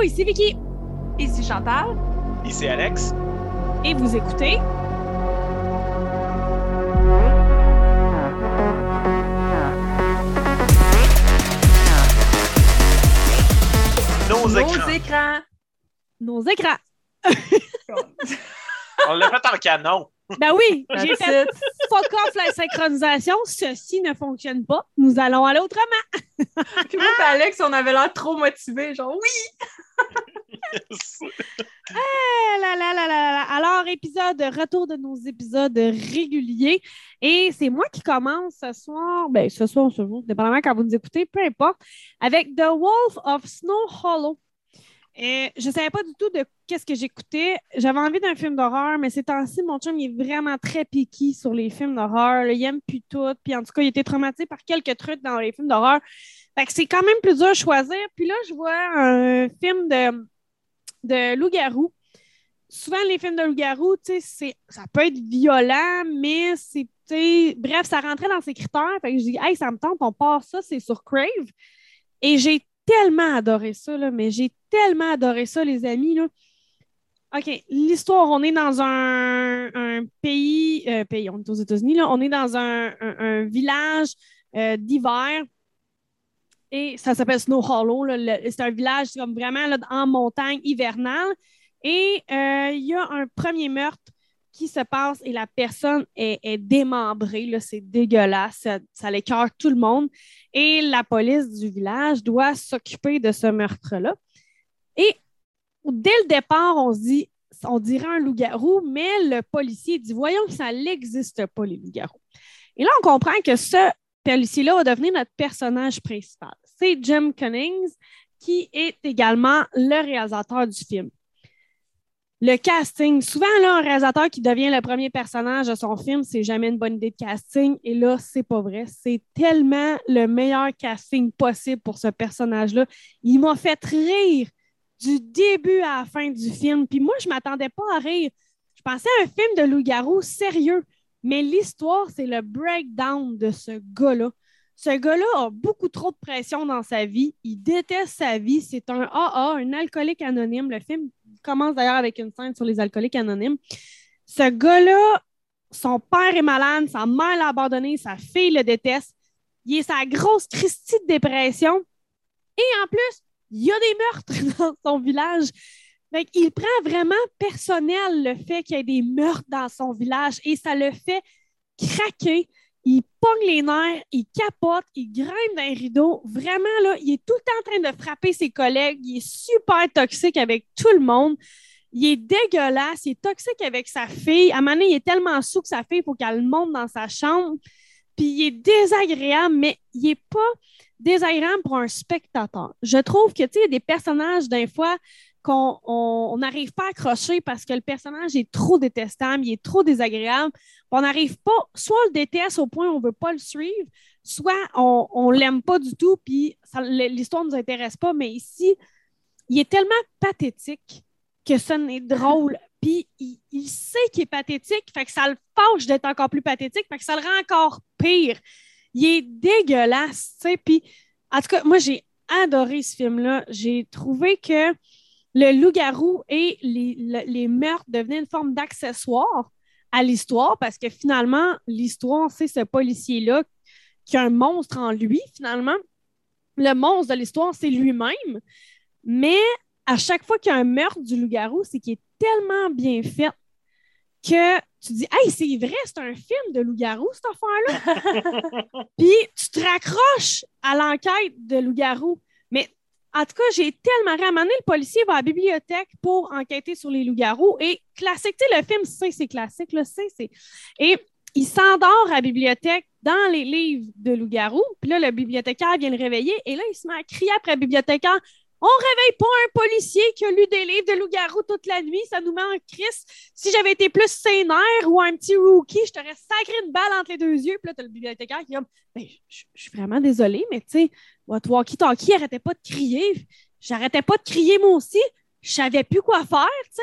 Allô, ici Vicky. Ici Chantal. Ici Alex. Et vous écoutez Nos, Nos écrans. écrans. nos écrans. On l'a fait en canon. Ben oui, j'ai fait it. fuck off la synchronisation. Ceci ne fonctionne pas. Nous allons aller autrement. Puis moi et Alex, on avait l'air trop motivés. Genre, oui! Eh là, là, là, là, là. Alors, épisode, retour de nos épisodes réguliers. Et c'est moi qui commence ce soir, ben ce soir, ce jour, dépendamment quand vous nous écoutez, peu importe, avec The Wolf of Snow Hollow. Je ne savais pas du tout de qu'est-ce que j'écoutais. J'avais envie d'un film d'horreur, mais ces temps-ci, mon chum il est vraiment très piqué sur les films d'horreur. Il aime plus tout. Puis en tout cas, il était traumatisé par quelques trucs dans les films d'horreur. Fait que c'est quand même plus dur à choisir. Puis là, je vois un film de, de loup-garou. Souvent, les films de loup-garou, ça peut être violent, mais c'est, bref, ça rentrait dans ses critères. Fait que je dis, hey, ça me tente, on part ça, c'est sur Crave. Et j'ai tellement adoré ça, là, mais j'ai tellement adoré ça, les amis. Là. OK, l'histoire, on est dans un, pays, euh, pays, on est aux États-Unis, là, on est dans un, village euh, d'hiver et ça s'appelle Snow Hollow. C'est un village comme vraiment là, en montagne hivernale. Et euh, il y a un premier meurtre qui se passe et la personne est, démembrée. C'est dégueulasse. Ça, ça l'écœure tout le monde. Et la police du village doit s'occuper de ce meurtre-là. Et dès le départ, on se dit, on dirait un loup-garou, mais le policier dit, voyons que ça n'existe pas, les loups-garous. Et là, on comprend que ce policier-là va devenir notre personnage principal. C'est Jim Cummings, qui est également le réalisateur du film. Le casting, souvent, là, un réalisateur qui devient le premier personnage de son film, c'est jamais une bonne idée de casting. Et là, c'est pas vrai. C'est tellement le meilleur casting possible pour ce personnage-là. Il m'a fait rire du début à la fin du film. Puis moi, je m'attendais pas à rire. Je pensais à un film de loup-garou sérieux. Mais l'histoire, c'est le breakdown de ce gars-là. Ce gars-là a beaucoup trop de pression dans sa vie. Il déteste sa vie. C'est un AA, un alcoolique anonyme. Le film commence d'ailleurs avec une scène sur les alcooliques anonymes. Ce gars-là, son père est malade, sa mère l'a abandonné, sa fille le déteste. Il est sa grosse Christie de dépression. Et en plus, il y a des meurtres dans son village. Fait il prend vraiment personnel le fait qu'il y ait des meurtres dans son village et ça le fait craquer. Il pogne les nerfs, il capote, il grimpe dans les rideaux. Vraiment, là, il est tout le temps en train de frapper ses collègues. Il est super toxique avec tout le monde. Il est dégueulasse. Il est toxique avec sa fille. À un moment il est tellement sous que sa fille, il faut qu'elle monte dans sa chambre. Puis il est désagréable, mais il n'est pas désagréable pour un spectateur. Je trouve que, tu sais, il y a des personnages, des fois, qu'on on- on n'arrive pas à accrocher parce que le personnage est trop détestable, il est trop désagréable. On n'arrive pas, soit on le déteste au point où on ne veut pas le suivre, soit on ne l'aime pas du tout, puis l'histoire ne nous intéresse pas. Mais ici, il est tellement pathétique que ça n'est drôle. Puis il, il sait qu'il est pathétique, fait que ça le fâche d'être encore plus pathétique, fait que ça le rend encore pire. Il est dégueulasse, tu sais. Puis, en tout cas, moi, j'ai adoré ce film-là. J'ai trouvé que le loup-garou et les, le- les meurtres devenaient une forme d'accessoire à l'histoire parce que finalement, l'histoire, c'est ce policier-là qui a un monstre en lui, finalement. Le monstre de l'histoire, c'est lui-même. Mais à chaque fois qu'il y a un meurtre du loup-garou, c'est qu'il est tellement bien fait que tu dis Hey, c'est vrai, c'est un film de loup-garou, cette affaire-là. Puis tu te raccroches à l'enquête de loup-garou. Mais en tout cas, j'ai tellement ramené le policier va à la bibliothèque pour enquêter sur les loups-garous. Et classique, tu sais, le film, c'est classique, là, c'est, c'est. Et il s'endort à la bibliothèque dans les livres de loups-garous. Puis là, le bibliothécaire vient le réveiller. Et là, il se met à crier après le bibliothécaire On réveille pas un policier qui a lu des livres de loups-garous toute la nuit. Ça nous met en crise. Si j'avais été plus sénère ou un petit rookie, je t'aurais sacré une balle entre les deux yeux. Puis là, t'as le bibliothécaire qui est comme ben, je je suis vraiment désolée, mais tu sais, votre walkie-talkie arrêtait pas de crier. J'arrêtais pas de crier moi aussi. Je savais plus quoi faire, tu sais.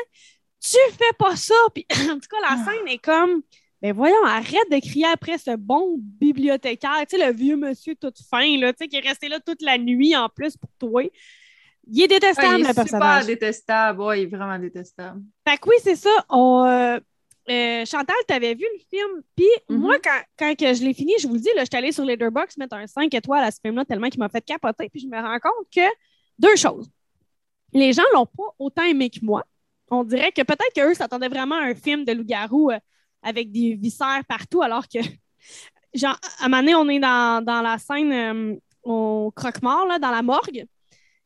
Tu fais pas ça. Puis en tout cas, la scène est comme ben voyons, arrête de crier après ce bon bibliothécaire, tu sais, le vieux monsieur tout fin, là, tu sais, qui est resté là toute la nuit en plus pour toi. Il est détestable, il est le super détestable. Ouais, il est vraiment détestable. Fait que oui, c'est ça. On, euh, euh, Chantal, t'avais vu le film. Puis Mhm. moi, quand, quand que je l'ai fini, je vous le dis, là, je suis allée sur Letterboxd mettre un 5 étoiles à ce film-là tellement qu'il m'a fait capoter. Puis je me rends compte que deux choses. Les gens l'ont pas autant aimé que moi. On dirait que peut-être qu'eux s'attendaient vraiment à un film de loup-garou euh, avec des viscères partout, alors que, genre, à un moment donné, on est dans, dans la scène au croque-mort, là, dans la morgue.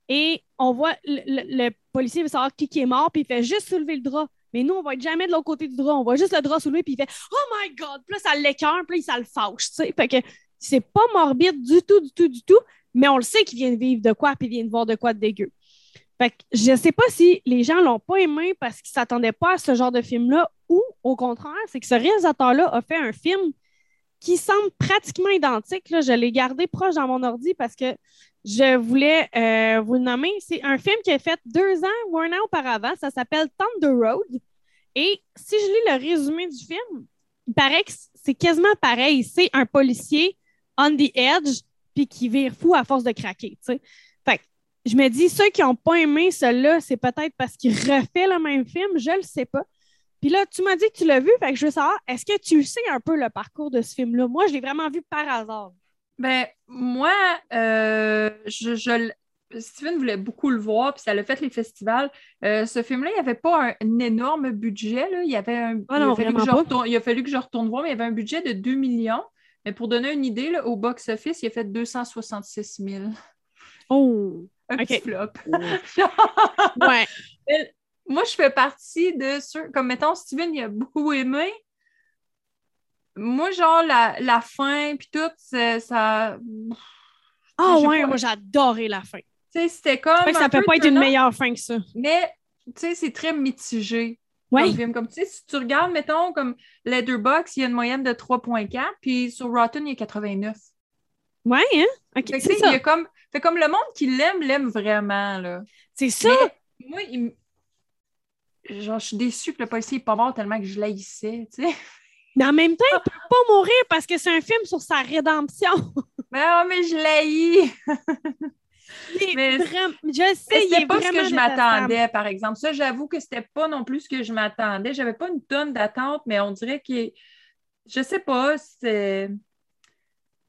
Et on voit le, policier veut savoir qui, qui est mort, puis il fait juste soulever le drap. Mais nous, on va être jamais de l'autre côté du drap. On voit juste le drap soulevé, puis il fait Oh my God! Puis là, ça l'écœure, puis ça le fâche. tu sais. Fait que c'est pas morbide du tout, du tout, du tout, mais on le sait qu'il vient de vivre de quoi, puis il vient de voir de quoi de dégueu. Fait que je sais pas si les gens l'ont pas aimé parce qu'ils s'attendaient pas à ce genre de film-là, ou au contraire, c'est que ce réalisateur-là a fait un film qui semble pratiquement identique. Là. Je l'ai gardé proche dans mon ordi parce que je voulais euh, vous le nommer. C'est un film qui a fait deux ans ou un an auparavant. Ça s'appelle Thunder Road. Et si je lis le résumé du film, il paraît que c'est quasiment pareil. C'est un policier on the edge puis qui vire fou à force de craquer. Fait que je me dis, ceux qui n'ont pas aimé celui-là, c'est peut-être parce qu'il refait le même film. Je ne le sais pas. Puis là, tu m'as dit que tu l'as vu, fait que je veux savoir, est-ce que tu sais un peu le parcours de ce film-là? Moi, je l'ai vraiment vu par hasard. Ben, moi, euh, je, je Steven voulait beaucoup le voir, puis ça l'a fait les festivals. Euh, ce film-là, il n'y avait pas un, un énorme budget. Là. Il, y avait un, Ah il, non, a fallu que je retourne, il a fallu que je retourne voir, mais il y avait un budget de 2 millions. Mais pour donner une idée, là, au box-office, il a fait 266 000. Oh! Un petit flop. Ouais. Moi, je fais partie de ceux, comme mettons, Steven, il a beaucoup aimé. Moi, genre, la, la fin, puis tout, ça. Ah J'ai ouais, pas- moi adoré la fin. Tu sais, c'était comme. Fait que ça peut peu pas être une meilleure fin que ça. Mais, tu sais, c'est très mitigé. Ouais. Comme. Comme, tu sais, si tu regardes, mettons, comme Letterboxd, il y a une moyenne de 3.4, puis sur Rotten, il y a 89. Ouais, hein? OK, Fait que, il y ça. a comme. Fait comme le monde qui l'aime, l'aime vraiment, là. C'est ça. Mais moi, il Genre, je suis déçue que le policier n'est pas mort tellement que je l'haïssais, tu sais. Mais en même temps, il peut pas mourir parce que c'est un film sur sa rédemption. Mais, ah, mais je l'haïs! Mais- vraiment- je sais, il C'était est pas ce que je m'attendais, par exemple. Ça, j'avoue que c'était pas non plus ce que je m'attendais. J'avais pas une tonne d'attente, mais on dirait que je sais pas, c'est.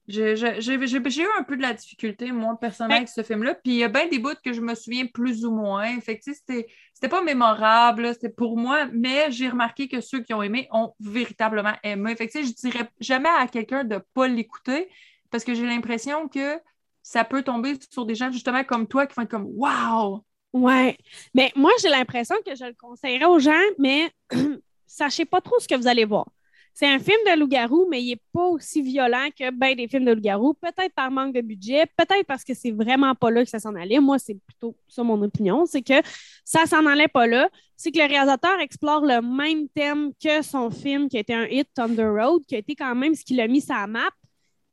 J'ai eu un peu de la difficulté, moi, personnellement, avec ce film-là. Puis il y a bien des bouts que je me souviens plus ou moins. Fait que, tu sais, c'était pas mémorable, c'était pour moi, mais j'ai remarqué que ceux qui ont aimé ont véritablement aimé. Fait que, je dirais jamais à quelqu'un de pas l'écouter parce que j'ai l'impression que ça peut tomber sur des gens justement comme toi qui vont être comme Waouh! Ouais. Mais moi, j'ai l'impression que je le conseillerais aux gens, mais sachez pas trop ce que vous allez voir. C'est un film de loup-garou, mais il n'est pas aussi violent que ben des films de loup-garou. Peut-être par manque de budget, peut-être parce que c'est vraiment pas là que ça s'en allait. Moi, c'est plutôt ça mon opinion. C'est que ça s'en allait pas là. C'est que le réalisateur explore le même thème que son film qui été un hit, Thunder Road, qui a été quand même ce qu'il a mis la map.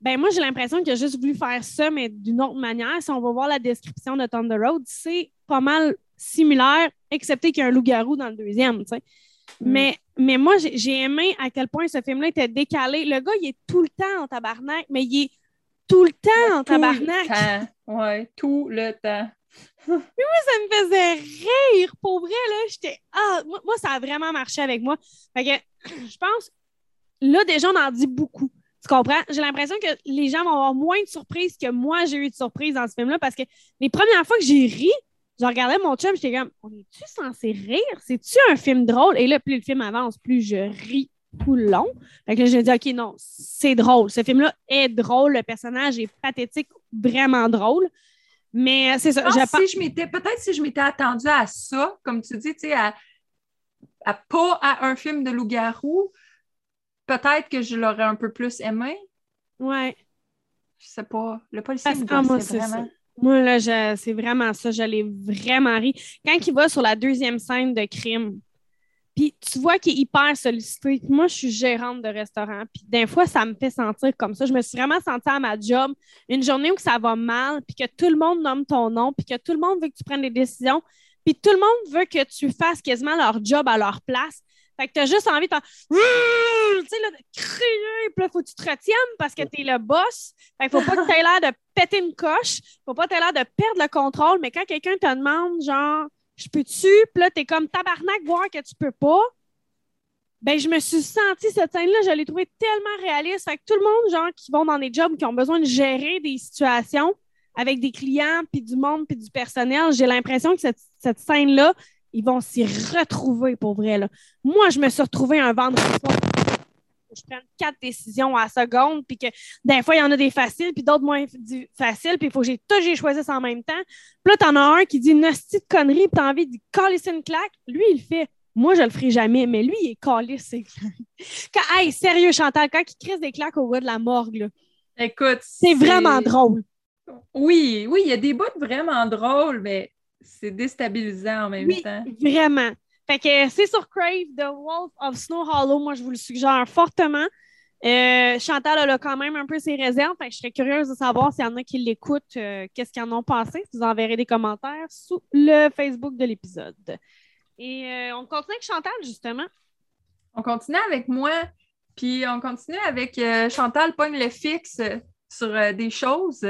Ben moi, j'ai l'impression qu'il a juste voulu faire ça, mais d'une autre manière. Si on va voir la description de Thunder Road, c'est pas mal similaire, excepté qu'il y a un loup-garou dans le deuxième. Mais, mais moi, j'ai aimé à quel point ce film-là était décalé. Le gars, il est tout le temps en tabarnak, mais il est tout le temps en Tout le tabarnak. temps. Ouais, tout le temps. ça me faisait rire. Pour vrai, là, j'étais. Ah, moi, moi, ça a vraiment marché avec moi. Fait que je pense, là, déjà, on en dit beaucoup. Tu comprends? J'ai l'impression que les gens vont avoir moins de surprises que moi, j'ai eu de surprises dans ce film-là parce que les premières fois que j'ai ri, je regardais mon chum, j'étais comme, on est-tu censé rire? C'est-tu un film drôle? Et là, plus le film avance, plus je ris tout le long. Fait que là, j'ai dit, OK, non, c'est drôle. Ce film-là est drôle. Le personnage est pathétique, vraiment drôle. Mais euh, c'est ça. Je pense je si je m'étais, peut-être si je m'étais attendue à ça, comme tu dis, tu sais, à, à pas à un film de loup-garou, peut-être que je l'aurais un peu plus aimé. Ouais. Je sais pas. Le policier me ah, c'est vraiment. ça. Moi, là, c'est vraiment ça. J'allais vraiment ri. Quand il va sur la deuxième scène de crime, puis tu vois qu'il est hyper sollicité. Moi, je suis gérante de restaurant. Puis des fois, ça me fait sentir comme ça. Je me suis vraiment sentie à ma job une journée où ça va mal, puis que tout le monde nomme ton nom, puis que tout le monde veut que tu prennes des décisions, puis tout le monde veut que tu fasses quasiment leur job à leur place. Fait que t'as juste envie de tu sais, là, puis là, faut que tu te retiennes parce que t'es le boss. Fait qu'il faut pas que t'aies l'air de péter une coche, faut pas que t'aies l'air de perdre le contrôle, mais quand quelqu'un te demande, genre, je peux-tu, puis là, t'es comme tabarnak, voir que tu peux pas, ben, je me suis sentie, cette scène-là, je l'ai trouvée tellement réaliste. Fait que tout le monde, genre, qui vont dans des jobs, qui ont besoin de gérer des situations avec des clients, puis du monde, puis du personnel, j'ai l'impression que cette scène-là, ils vont s'y retrouver pour vrai. Là. Moi, je me suis retrouvée un vendredi soir. Je prends quatre décisions à la seconde, puis que des fois, il y en a des faciles, puis d'autres moins faciles, puis il faut que j'ai tout j'ai choisi ça en même temps. Puis là, t'en as un qui dit une hostie de connerie, puis t'as envie de coller une claque. Lui, il le fait. Moi, je le ferai jamais, mais lui, il est collé ses claques. Quand, hey, sérieux, Chantal, quand il crisse des claques au bout de la morgue, là, Écoute, c'est vraiment drôle. Oui, oui, il y a des bouts vraiment drôles, mais c'est déstabilisant en même Oui, temps. vraiment. Fait que c'est sur Crave, The Wolf of Snow Hollow. Moi, je vous le suggère fortement. Euh, Chantal elle a quand même un peu ses réserves. Fait que je serais curieuse de savoir s'il y en a qui l'écoutent, euh, qu'est-ce qu'ils en ont pensé. Vous enverrez des commentaires sous le Facebook de l'épisode. Et euh, on continue avec Chantal, justement. On continue avec moi, puis on continue avec euh, Chantal Pogne le fixe sur euh, des choses.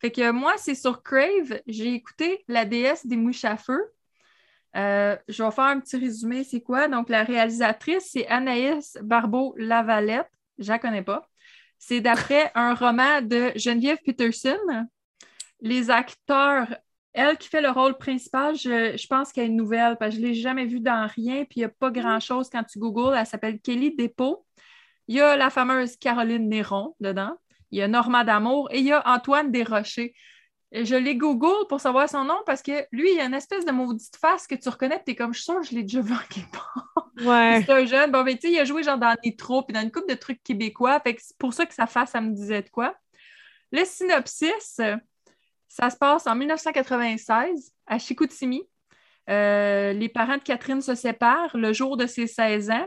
Fait que moi, c'est sur Crave. J'ai écouté La déesse des mouches à feu. Euh, je vais faire un petit résumé. C'est quoi? Donc, la réalisatrice, c'est Anaïs Barbeau-Lavalette. Je la connais pas. C'est d'après un roman de Geneviève Peterson. Les acteurs, elle qui fait le rôle principal, je, je pense qu'elle est une nouvelle, parce que je ne l'ai jamais vue dans rien, puis il n'y a pas grand-chose quand tu googles. Elle s'appelle Kelly Despaux. Il y a la fameuse Caroline Néron dedans. Il y a Norma D'Amour et il y a Antoine Desrochers. Je l'ai Google pour savoir son nom parce que lui, il a une espèce de maudite face que tu reconnais, tu es comme, je suis sûre, je l'ai déjà vu en quelque part. Ouais. C'est un jeune. Bon, mais tu sais, il a joué genre dans des troupes et dans une couple de trucs québécois. Fait que c'est pour ça que sa face, ça me disait de quoi. Le synopsis, ça se passe en 1996 à Chicoutimi. Euh, les parents de Catherine se séparent le jour de ses 16 ans.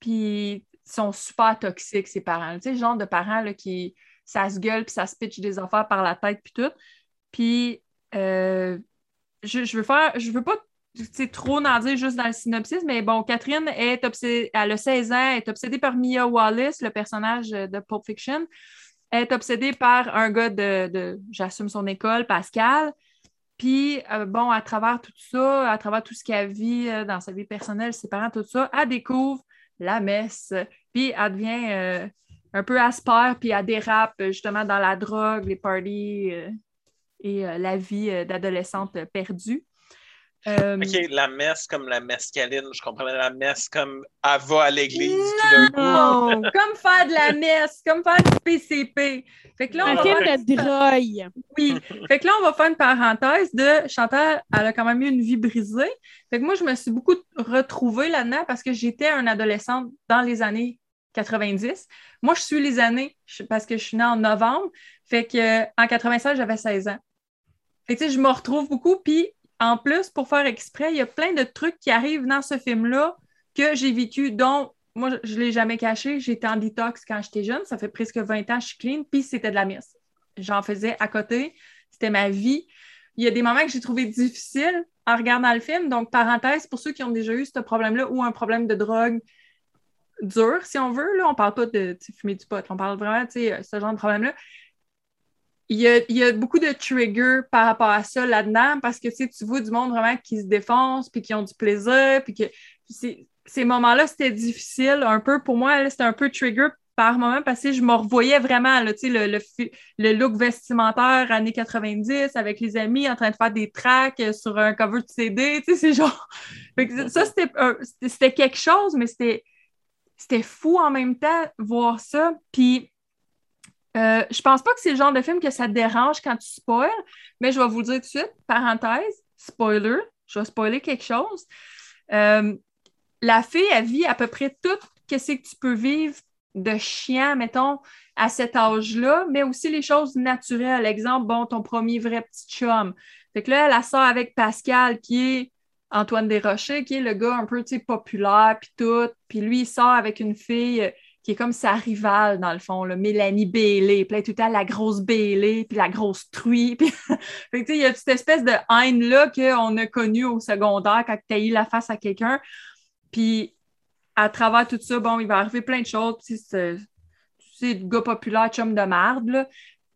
Puis sont super toxiques, ces parents. Tu sais, genre de parents là, qui ça se gueule puis ça se pitch des affaires par la tête puis tout. Puis euh, je, je veux faire, je veux pas trop en dire juste dans le synopsis, mais bon, Catherine est obsédée, elle a 16 ans, est obsédée par Mia Wallace, le personnage de Pulp Fiction. Est obsédée par un gars de, de- j'assume son école, Pascal. Puis, euh, bon, à travers tout ça, à travers tout ce qu'elle vit euh, dans sa vie personnelle, ses parents, tout ça, elle découvre la messe. Puis, elle devient euh, un peu aspère, puis elle dérape justement dans la drogue, les parties euh, et euh, la vie d'adolescente perdue. Euh, OK, la messe comme la mescaline. Je comprenais la messe comme elle va à l'église. Non. comme faire de la messe, comme faire du PCP. Fait que là, on va faire- de drogue. Oui. Fait que là, on va faire une parenthèse de Chantal, elle a quand même eu une vie brisée. Fait que moi, je me suis beaucoup retrouvée là-dedans parce que j'étais un adolescente dans les années 90. Moi, je suis les années parce que je suis née en novembre. Fait que euh, en 96, j'avais 16 ans. Fait que tu sais, je me retrouve beaucoup. Puis en plus, pour faire exprès, il y a plein de trucs qui arrivent dans ce film-là que j'ai vécu, dont moi, je ne l'ai jamais caché. J'étais en détox quand j'étais jeune. Ça fait presque 20 ans que je suis clean. Puis c'était de la messe. J'en faisais à côté. C'était ma vie. Il y a des moments que j'ai trouvé difficiles en regardant le film. Donc, parenthèse, pour ceux qui ont déjà eu ce problème-là ou un problème de drogue dur, si on veut, là, on parle pas de fumer du pot. On parle vraiment de ce genre de problème-là. Il y, a, il y a beaucoup de triggers par rapport à ça là-dedans parce que tu sais, tu vois du monde vraiment qui se défonce puis qui ont du plaisir puis que ces moments-là, c'était difficile un peu pour moi. C'était un peu trigger par moment parce que je me revoyais vraiment là, tu sais, le, le, le look vestimentaire années 90 avec les amis en train de faire des tracks sur un cover de CD. Tu sais, c'est genre. Fait que ça, c'était quelque chose, mais c'était c'était fou en même temps voir ça. Puis euh, je pense pas que c'est le genre de film que ça te dérange quand tu spoil, mais je vais vous dire tout de suite, parenthèse, spoiler, je vais spoiler quelque chose. Euh, la fille, elle vit à peu près tout ce que tu peux vivre de chiant, mettons, à cet âge-là, mais aussi les choses naturelles. Exemple, bon, ton premier vrai petit chum. Fait que là, elle, sort avec Pascal, qui est Antoine Desrochers, qui est le gars un peu, populaire, puis tout. Puis lui, il sort avec une fille qui est comme sa rivale, dans le fond, là, Mélanie Bailey. Puis tout le temps, la grosse Bailey, puis la grosse truie. Puis... fait il y a cette espèce de haine-là qu'on a connue au secondaire quand tu as eu la face à quelqu'un. Puis à travers tout ça, bon, il va arriver plein de choses. Puis c'est c'est le gars populaire, chum de marde. là.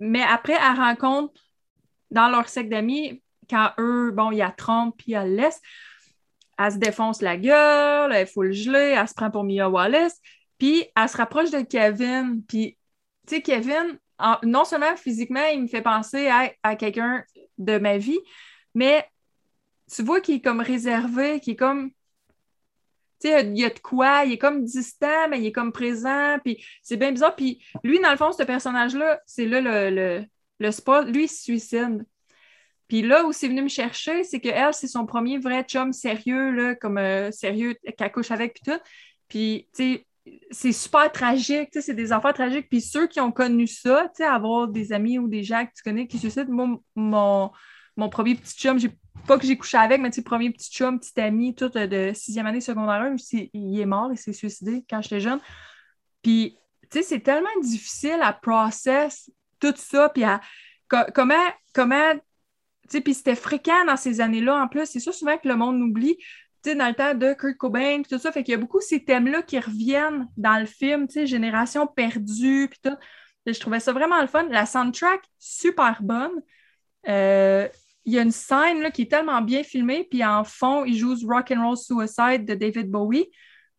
Mais après, elle rencontre dans leur secte d'amis, quand eux, bon, il y a Trump puis il y a l'Est, elle se défonce la gueule, elle faut le geler, elle se prend pour Mia Wallace, puis elle se rapproche de Kevin. Puis, tu sais, Kevin, non seulement physiquement, il me fait penser à, à quelqu'un de ma vie, mais tu vois qu'il est comme réservé, qu'il est comme. Tu sais, il y a de quoi, il est comme distant, mais il est comme présent, puis c'est bien bizarre. Puis lui, dans le fond, ce personnage-là, c'est là le, le, le spot, lui, il se suicide. Puis là où c'est venu me chercher, c'est que elle, c'est son premier vrai chum sérieux, là, comme euh, sérieux, qu'elle couche avec, puis tout. Puis, tu sais, c'est super tragique, c'est des affaires tragiques. Puis ceux qui ont connu ça, avoir des amis ou des gens que tu connais qui suicident, moi, mon, mon premier petit chum, pas que j'ai couché avec, mais premier petit chum, petit ami, tout euh, de sixième année secondaire 1, c'est- il est mort, il s'est suicidé quand j'étais jeune. Puis, c'est tellement difficile à process tout ça, puis à co- comment, comment, tu sais, puis c'était fréquent dans ces années-là en plus. C'est ça souvent que le monde oublie, sais, dans le temps de Kurt Cobain, tout ça. Fait qu'il y a beaucoup ces thèmes-là qui reviennent dans le film, tu sais, Génération perdue, puis tout. Et je trouvais ça vraiment le fun. La soundtrack, super bonne. Euh, il y a une scène là, qui est tellement bien filmée, puis en fond, ils jouent Rock and Roll Suicide de David Bowie.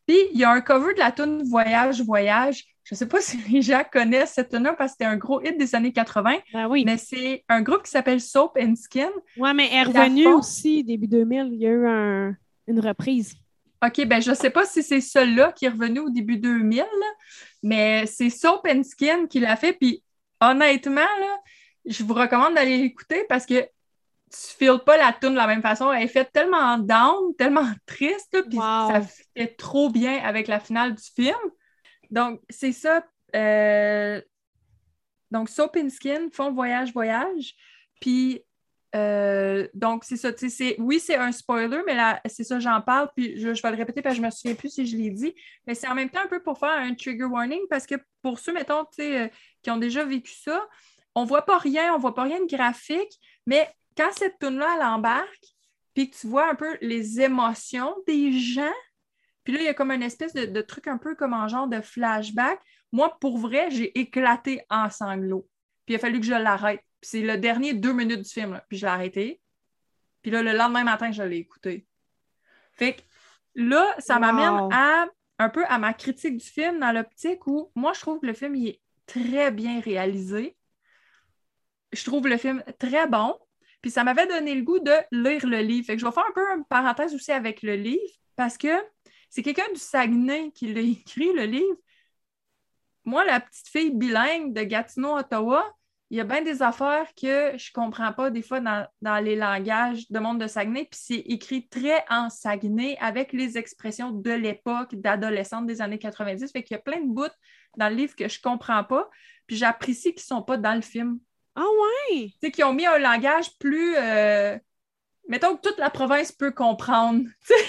Puis il y a un cover de la tune Voyage, Voyage. Je ne sais pas si les gens connaissent cette tune-là parce que c'était un gros hit des années 80, Ben oui. mais c'est un groupe qui s'appelle Soap and Skin. Ouais, mais elle est revenue fond- aussi début 2000. Il y a eu un- une reprise. OK, ben je ne sais pas si c'est celui-là qui est revenu au début 2000, là, mais c'est Soap and Skin qui l'a fait. Puis honnêtement, là, je vous recommande d'aller l'écouter parce que tu files pas la tune de la même façon. Elle est faite tellement down, tellement triste, puis Wow. ça fait trop bien avec la finale du film. Donc, c'est ça. euh, Donc, Soap and Skin font voyage, voyage. Puis, euh, donc, c'est ça. Oui, c'est un spoiler, mais c'est ça, j'en parle. Puis, je, vais le répéter parce que je me souviens plus si je l'ai dit. Mais c'est en même temps un peu pour faire un trigger warning parce que pour ceux, mettons, euh, qui ont déjà vécu ça, on voit pas rien, on voit pas rien de graphique, mais quand cette tune-là, elle embarque, puis que tu vois un peu les émotions des gens, puis là, il y a comme une espèce de, de truc un peu comme en genre de flashback. Moi, pour vrai, j'ai éclaté en sanglots. Puis il a fallu que je l'arrête. Puis c'est le dernier deux minutes du film, là. puis je l'ai arrêté. Puis là, le lendemain matin, je l'ai écouté. Fait que là, ça Wow. m'amène à un peu à ma critique du film dans l'optique où moi, je trouve que le film il est très bien réalisé. Je trouve le film très bon. Puis ça m'avait donné le goût de lire le livre. Fait que je vais faire un peu une parenthèse aussi avec le livre parce que c'est quelqu'un du Saguenay qui l'a écrit, le livre. Moi, la petite fille bilingue de Gatineau, Ottawa, il y a bien des affaires que je comprends pas des fois dans, dans les langages de monde de Saguenay, puis c'est écrit très en Saguenay avec les expressions de l'époque d'adolescente des années 90. Fait qu'il y a plein de bouts dans le livre que je comprends pas, puis j'apprécie qu'ils sont pas dans le film. Ah ouais! Tu sais, qu'ils ont mis un langage plus... euh, Mettons que toute la province peut comprendre. Tu sais,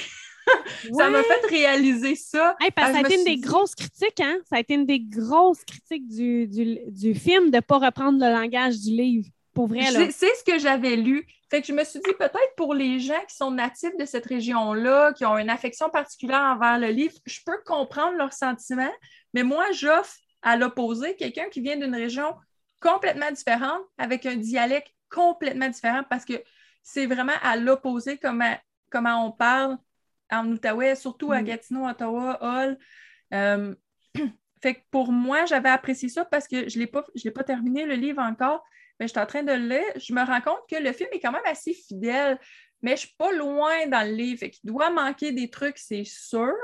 Ça m'a fait réaliser ça. Hey, parce que Ah, ça a été une des dit- grosses critiques, hein? Ça a été une des grosses critiques du, du, du film de ne pas reprendre le langage du livre. Pour vrai, là. C'est ce que j'avais lu. Fait que je me suis dit, peut-être pour les gens qui sont natifs de cette région-là, qui ont une affection particulière envers le livre, je peux comprendre leurs sentiments, mais moi, j'offre à l'opposé quelqu'un qui vient d'une région complètement différente, avec un dialecte complètement différent, parce que c'est vraiment à l'opposé comment, comment on parle en Outaouais, surtout à Mm. Gatineau, Ottawa, Hall. Euh, fait que pour moi, j'avais apprécié ça parce que je ne l'ai pas, je l'ai pas terminé le livre encore, mais je suis en train de le lire. Je me rends compte que le film est quand même assez fidèle, mais je ne suis pas loin dans le livre. Fait qu'il doit manquer des trucs, c'est sûr.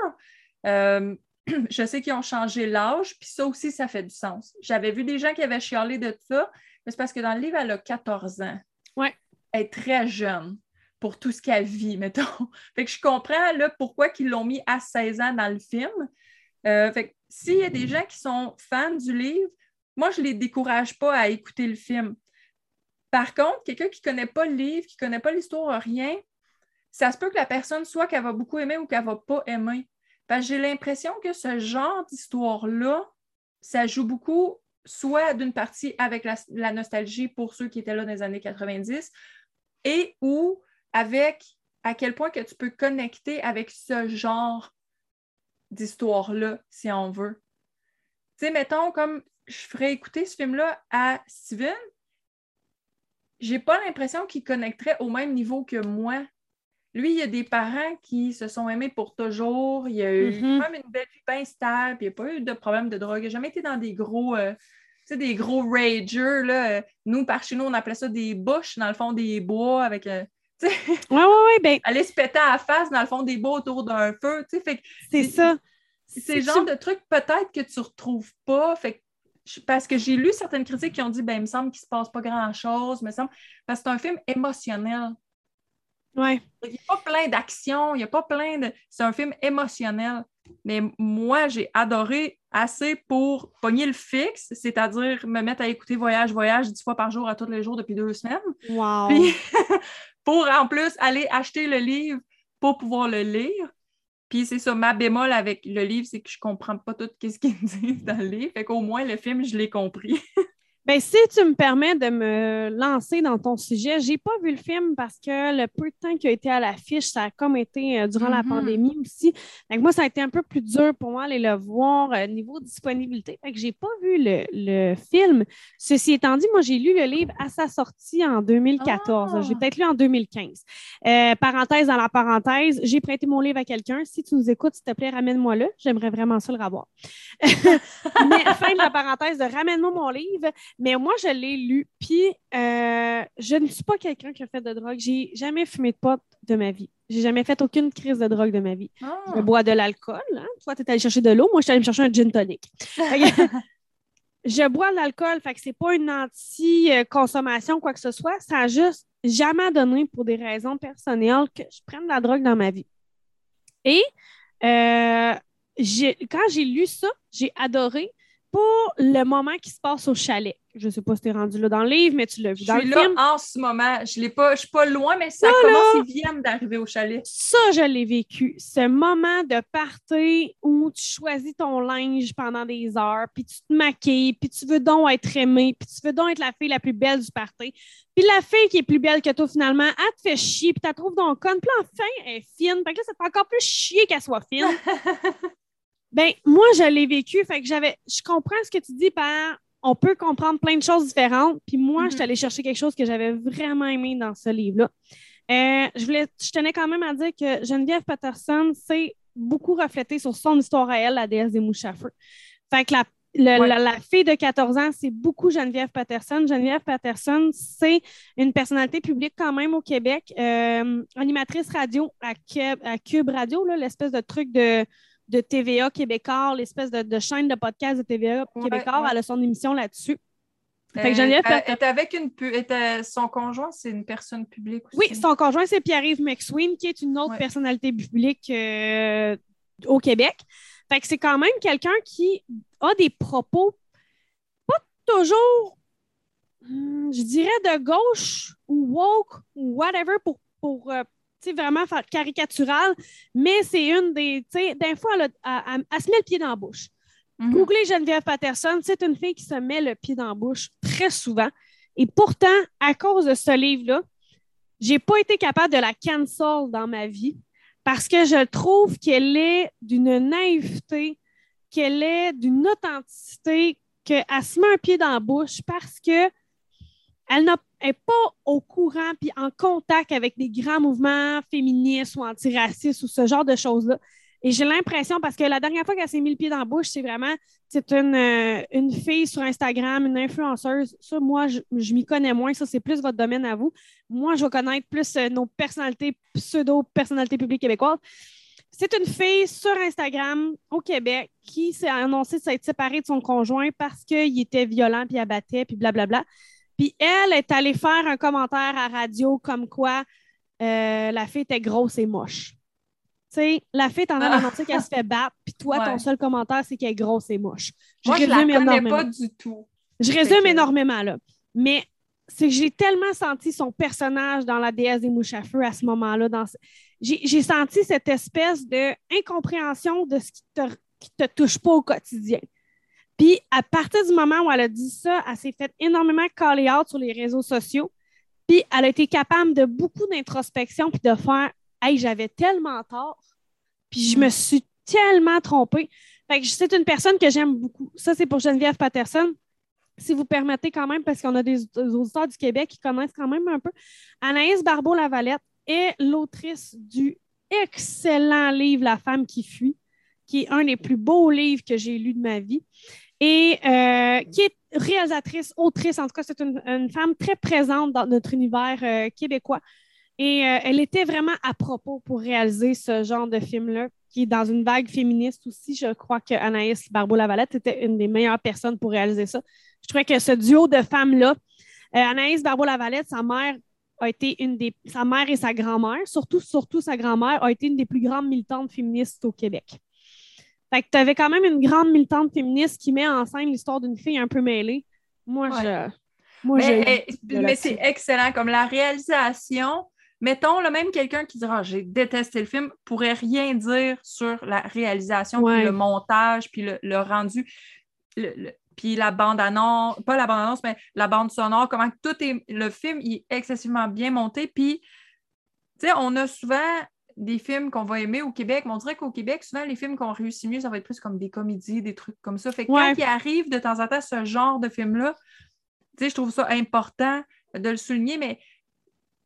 Euh, je sais qu'ils ont changé l'âge, puis ça aussi, ça fait du sens. J'avais vu des gens qui avaient chialé de ça, mais c'est parce que dans le livre, elle a 14 ans. Ouais. Elle est très jeune pour tout ce qu'elle vit, mettons. Fait que je comprends là, pourquoi ils l'ont mis à 16 ans dans le film. Euh, fait que s'il y a des gens qui sont fans du livre, moi, je ne les décourage pas à écouter le film. Par contre, quelqu'un qui ne connaît pas le livre, qui ne connaît pas l'histoire, rien, ça se peut que la personne soit qu'elle va beaucoup aimer ou qu'elle ne va pas aimer. Parce j'ai l'impression que ce genre d'histoire-là, ça joue beaucoup, soit d'une partie avec la, la nostalgie pour ceux qui étaient là dans les années 90, et ou avec à quel point que tu peux connecter avec ce genre d'histoire-là, si on veut. Tu sais, mettons, comme je ferais écouter ce film-là à Steven, j'ai pas l'impression qu'il connecterait au même niveau que moi. Lui, il y a des parents qui se sont aimés pour toujours. Il a eu quand même une belle vie bien stable. Il n'y a pas eu de problème de drogue. Il n'a jamais été dans des gros, euh, tu sais, des gros ragers. Là. Nous, par chez nous, on appelait ça des bush dans le fond des bois avec. euh, Ouais, ouais, ouais, ben, aller se péter à la face dans le fond des bois autour d'un feu. c'est ça. c'est le genre de trucs peut-être que tu ne retrouves pas. Fait que parce que j'ai lu certaines critiques qui ont dit ben, il me semble qu'il ne se passe pas grand-chose, me semble. Parce que c'est un film émotionnel. Ouais. Il n'y a pas plein d'action, il n'y a pas plein de. C'est un film émotionnel. Mais moi, j'ai adoré assez pour pogner le fixe, c'est-à-dire me mettre à écouter Voyage, Voyage dix fois par jour à tous les jours depuis deux semaines. Wow. Puis pour en plus aller acheter le livre pour pouvoir le lire. Puis c'est ça, ma bémol avec le livre, c'est que je comprends pas tout ce qu'ils disent dans le livre. Fait qu'au moins, le film, je l'ai compris. Ben, si tu me permets de me lancer dans ton sujet, j'ai pas vu le film parce que le peu de temps qui a été à l'affiche, ça a comme été euh, durant la Mhm. pandémie aussi. Que moi, ça a été un peu plus dur pour moi aller le voir euh, niveau disponibilité. Fait que j'ai pas vu le, le film. Ceci étant dit, moi, j'ai lu le livre à sa sortie en 2014. Ah! J'ai peut-être lu en 2015. Euh, parenthèse dans la parenthèse, j'ai prêté mon livre à quelqu'un. Si tu nous écoutes, s'il te plaît, ramène-moi-le. J'aimerais vraiment ça le revoir. Mais fin de la parenthèse de ramène-moi mon livre. Mais moi, je l'ai lu. Puis, euh, je ne suis pas quelqu'un qui a fait de drogue. J'ai jamais fumé de pot de ma vie. J'ai jamais fait aucune crise de drogue de ma vie. Ah. Je bois de l'alcool. Hein? Toi, tu es allé chercher de l'eau. Moi, je suis allée me chercher un gin tonic. Je bois de l'alcool. Fait que c'est pas une anti-consommation, quoi que ce soit. Ça a juste jamais donné pour des raisons personnelles que je prenne de la drogue dans ma vie. Et euh, j'ai- quand j'ai lu ça, j'ai adoré pour le moment qui se passe au chalet. Je sais pas si tu es rendu là dans le livre, mais tu l'as vu Je dans suis le là film. en ce moment. Je l'ai pas, je suis pas loin, mais ça commence, ils viennent d'arriver au chalet. Ça, je l'ai vécu. Ce moment de party où tu choisis ton linge pendant des heures, puis tu te maquilles, puis tu veux donc être aimé, puis tu veux donc être la fille la plus belle du party. Puis la fille qui est plus belle que toi, finalement, elle te fait chier, puis tu la trouves donc conne. Puis là, enfin, elle est fine. Fait que là, ça te fait encore plus chier qu'elle soit fine. ben, moi, je l'ai vécu. Fait que j'avais. Je comprends ce que tu dis par on peut comprendre plein de choses différentes. Puis moi, je suis Mhm. allée chercher quelque chose que j'avais vraiment aimé dans ce livre-là. Euh, je, voulais, je tenais quand même à dire que Geneviève Patterson s'est beaucoup reflétée sur son histoire à elle, la déesse des mouches à feu. Fait que la, le- Ouais. la, la fille de 14 ans, c'est beaucoup Geneviève Patterson. Geneviève Patterson, c'est une personnalité publique quand même au Québec, euh, animatrice radio à Cube, à Cube Radio, l'espèce de truc de, de TVA québécois, l'espèce de, de chaîne de podcast de TVA Ouais, québécois. ouais. Elle a son émission là-dessus. Fait que Euh, Geneviève elle est avec une pu- était- son conjoint, c'est une personne publique aussi. Oui, son conjoint, c'est Pierre-Yves McSween, qui est une autre Ouais. personnalité publique euh, au Québec. Fait que c'est quand même quelqu'un qui a des propos pas toujours, hmm, je dirais, de gauche ou woke ou whatever pour, pour euh, vraiment caricatural, mais c'est une des, tu sais, d'un fois, elle, a- elle- elle se met le pied dans la bouche. Mhm. Googlez Geneviève Patterson, c'est une fille qui se met le pied dans la bouche très souvent. Et pourtant, à cause de ce livre-là, j'ai pas été capable de la cancel dans ma vie parce que je trouve qu'elle est d'une naïveté, qu'elle est d'une authenticité, qu'elle se met un pied dans la bouche parce que elle n'est pas au courant puis en contact avec des grands mouvements féministes ou antiracistes ou ce genre de choses-là. Et j'ai l'impression, parce que la dernière fois qu'elle s'est mis le pied dans la bouche, c'est vraiment, c'est une, euh, fille sur Instagram, une influenceuse. Ça, moi, je, m'y connais moins. Ça, c'est plus votre domaine à vous. Moi, je vais connaître plus euh, nos personnalités, pseudo-personnalités publiques québécoises. C'est une fille sur Instagram au Québec qui s'est annoncé de s'être séparée de son conjoint parce qu'il était violent puis abattait puis blablabla. Puis elle est allée faire un commentaire à radio comme quoi euh, la fille était grosse et moche. Tu sais, la fille est en train Ah. d'annoncer qu'elle se fait battre, puis toi, ton seul commentaire, c'est qu'elle est grosse et moche. Je Moi, je la connais énormément. pas du tout. Je résume que- énormément, là. Mais c'est que j'ai tellement senti son personnage dans la déesse des mouches à feu à ce moment-là. Dans J'ai senti cette espèce d'incompréhension de ce qui te, qui te touche pas au quotidien. Puis, à partir du moment où elle a dit ça, elle s'est fait énormément caller out sur les réseaux sociaux. Puis, elle a été capable de beaucoup d'introspection puis de faire Hey, j'avais tellement tort. Puis, je me suis tellement trompée. Fait que c'est une personne que j'aime beaucoup. Ça, c'est pour Geneviève Patterson. Si vous permettez quand même, parce qu'on a des, des auditeurs du Québec qui connaissent quand même un peu. Anaïs Barbeau-Lavalette est l'autrice du excellent livre La femme qui fuit, qui est un des plus beaux livres que j'ai lus de ma vie. Et euh, qui est réalisatrice, autrice, en tout cas, c'est une, femme très présente dans notre univers euh, québécois. Et euh, elle était vraiment à propos pour réaliser ce genre de film-là, qui est dans une vague féministe aussi. Je crois que Anaïs Barbeau-Lavalette était une des meilleures personnes pour réaliser ça. Je trouvais que ce duo de femmes-là, Anaïs Barbeau-Lavalette, sa mère a été une des. Sa mère et sa grand-mère, surtout, surtout sa grand-mère, a été une des plus grandes militantes féministes au Québec. Fait que tu avais quand même une grande militante féministe qui met en scène l'histoire d'une fille un peu mêlée. Moi, Ouais. je. Moi, Mais, eh, mais c'est excellent. Comme la réalisation, mettons, là, même quelqu'un qui dira j'ai détesté le film, pourrait rien dire sur la réalisation, Ouais. puis le montage, puis le, le rendu. le- le- puis la bande-annonce, pas la bande-annonce, mais la bande sonore, comment tout est. Le film il est excessivement bien monté. Puis, tu sais, on a souvent des films qu'on va aimer au Québec, mais on dirait qu'au Québec, souvent, les films qu'on réussit mieux, ça va être plus comme des comédies, des trucs comme ça. Fait que Ouais. quand il arrive de temps en temps ce genre de film-là, tu sais, je trouve ça important de le souligner, mais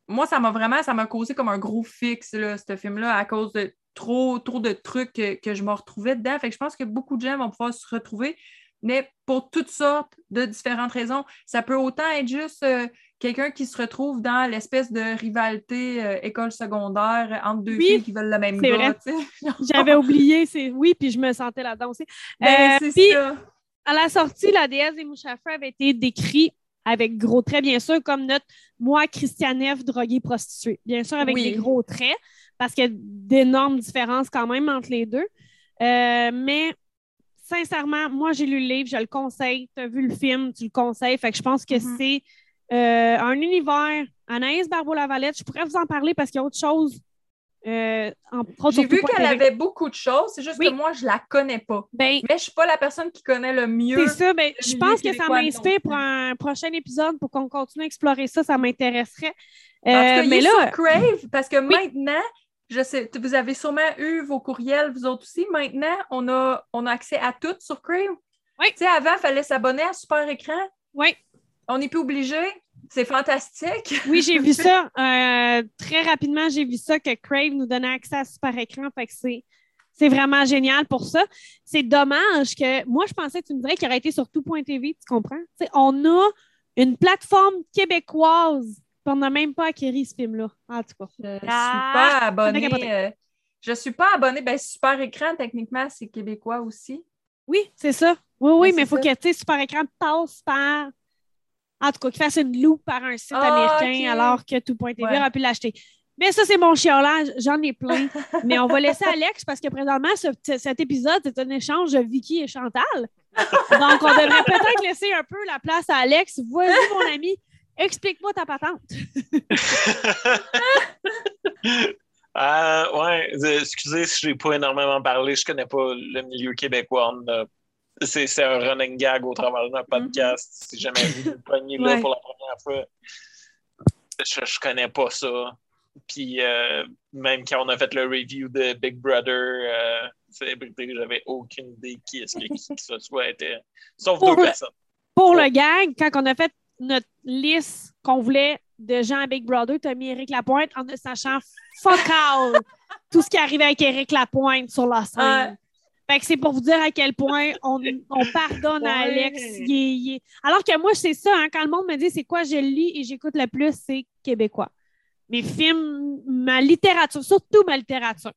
moi, ça m'a vraiment, ça m'a causé comme un gros fixe, là, ce film-là, à cause de trop, trop de trucs que, que je me retrouvais dedans. Fait que je pense que beaucoup de gens vont pouvoir se retrouver, mais pour toutes sortes de différentes raisons. Ça peut autant être juste euh, quelqu'un qui se retrouve dans l'espèce de rivalité euh, école secondaire entre deux Oui, filles qui veulent le même gars. J'avais oublié, c'est oui, puis je me sentais là-dedans aussi. Ben, Euh, puis- ça. À la sortie, la déesse des mouches à feu avait été décrit avec gros traits, bien sûr, comme notre moi, Christianeff, droguée prostituée. Bien sûr, avec Oui. des gros traits, parce qu'il y a d'énormes différences quand même entre les deux. Mais sincèrement, moi, j'ai lu le livre, je le conseille. Tu as vu le film, tu le conseilles. Fait que je pense que Mhm. c'est euh, un univers. Anaïs Barbeau-Lavalette, je pourrais vous en parler parce qu'il y a autre chose. Euh, en, J'ai vu qu'elle avait beaucoup de choses, c'est juste Oui. que moi, je la connais pas. Ben, Mais je suis pas la personne qui connaît le mieux. C'est ça, ben, je pense que ça m'inspire pour un prochain épisode pour qu'on continue à explorer ça, ça m'intéresserait. En tout cas, Euh, il mais est là, sur Crave parce que maintenant, je sais, vous avez sûrement eu vos courriels, vous autres aussi. Maintenant, on a, on a accès à tout sur Crave. Oui. Tu sais, avant, il fallait s'abonner à Super Écran. oui, On n'est plus obligé. C'est fantastique. oui, j'ai vu ça. euh, très rapidement, j'ai vu ça que Crave nous donnait accès à super écran. Fait que c'est. C'est vraiment génial pour ça. C'est dommage que moi, je pensais que tu me dirais qu'il aurait été sur tout.tv, tu comprends? Tu sais, on a une plateforme québécoise, on n'a même pas acquis ce film-là. En tout cas. Je suis Ah, pas on a abonnée. euh, je suis pas abonnée. Ben, Super Écran, techniquement, c'est québécois aussi. Oui, c'est ça. Oui, oui, Ben, mais il faut ça. que tu sais, super écran passe par. En tout cas, qu'il fasse une loupe par un site Ah, américain alors que tout.tv Ouais. aurait pu l'acheter. Mais ça, c'est mon chiolage. J'en ai plein. mais on va laisser Alex parce que présentement, ce- ce- cet épisode, c'est un échange de Vicky et Chantal. Donc, on devrait peut-être laisser un peu la place à Alex. Vas-y, mon ami, explique-moi ta patente. Euh, ouais, euh, excusez si je n'ai pas énormément parlé, je connais pas le milieu québécois. C'est un running gag au travers de notre podcast. Si jamais vous vous pognez là Ouais. pour la première fois, je, je connais pas ça. Puis euh, même quand on a fait le review de Big Brother, euh, célébrité, j'avais aucune idée qui est-ce que qui que ce soit était. Sauf Pour deux le- personnes. Pour le gag, quand on a fait notre liste qu'on voulait de gens à Big Brother, tu as mis Éric Lapointe en ne sachant fuck all tout ce qui arrivait avec Éric Lapointe sur la scène. Fait que c'est pour vous dire à quel point on, on pardonne à. Alex. Il est- il est- Alors que moi, c'est ça, hein, quand le monde me dit c'est quoi je lis et j'écoute le plus, c'est québécois. Mes films, ma littérature, surtout ma littérature.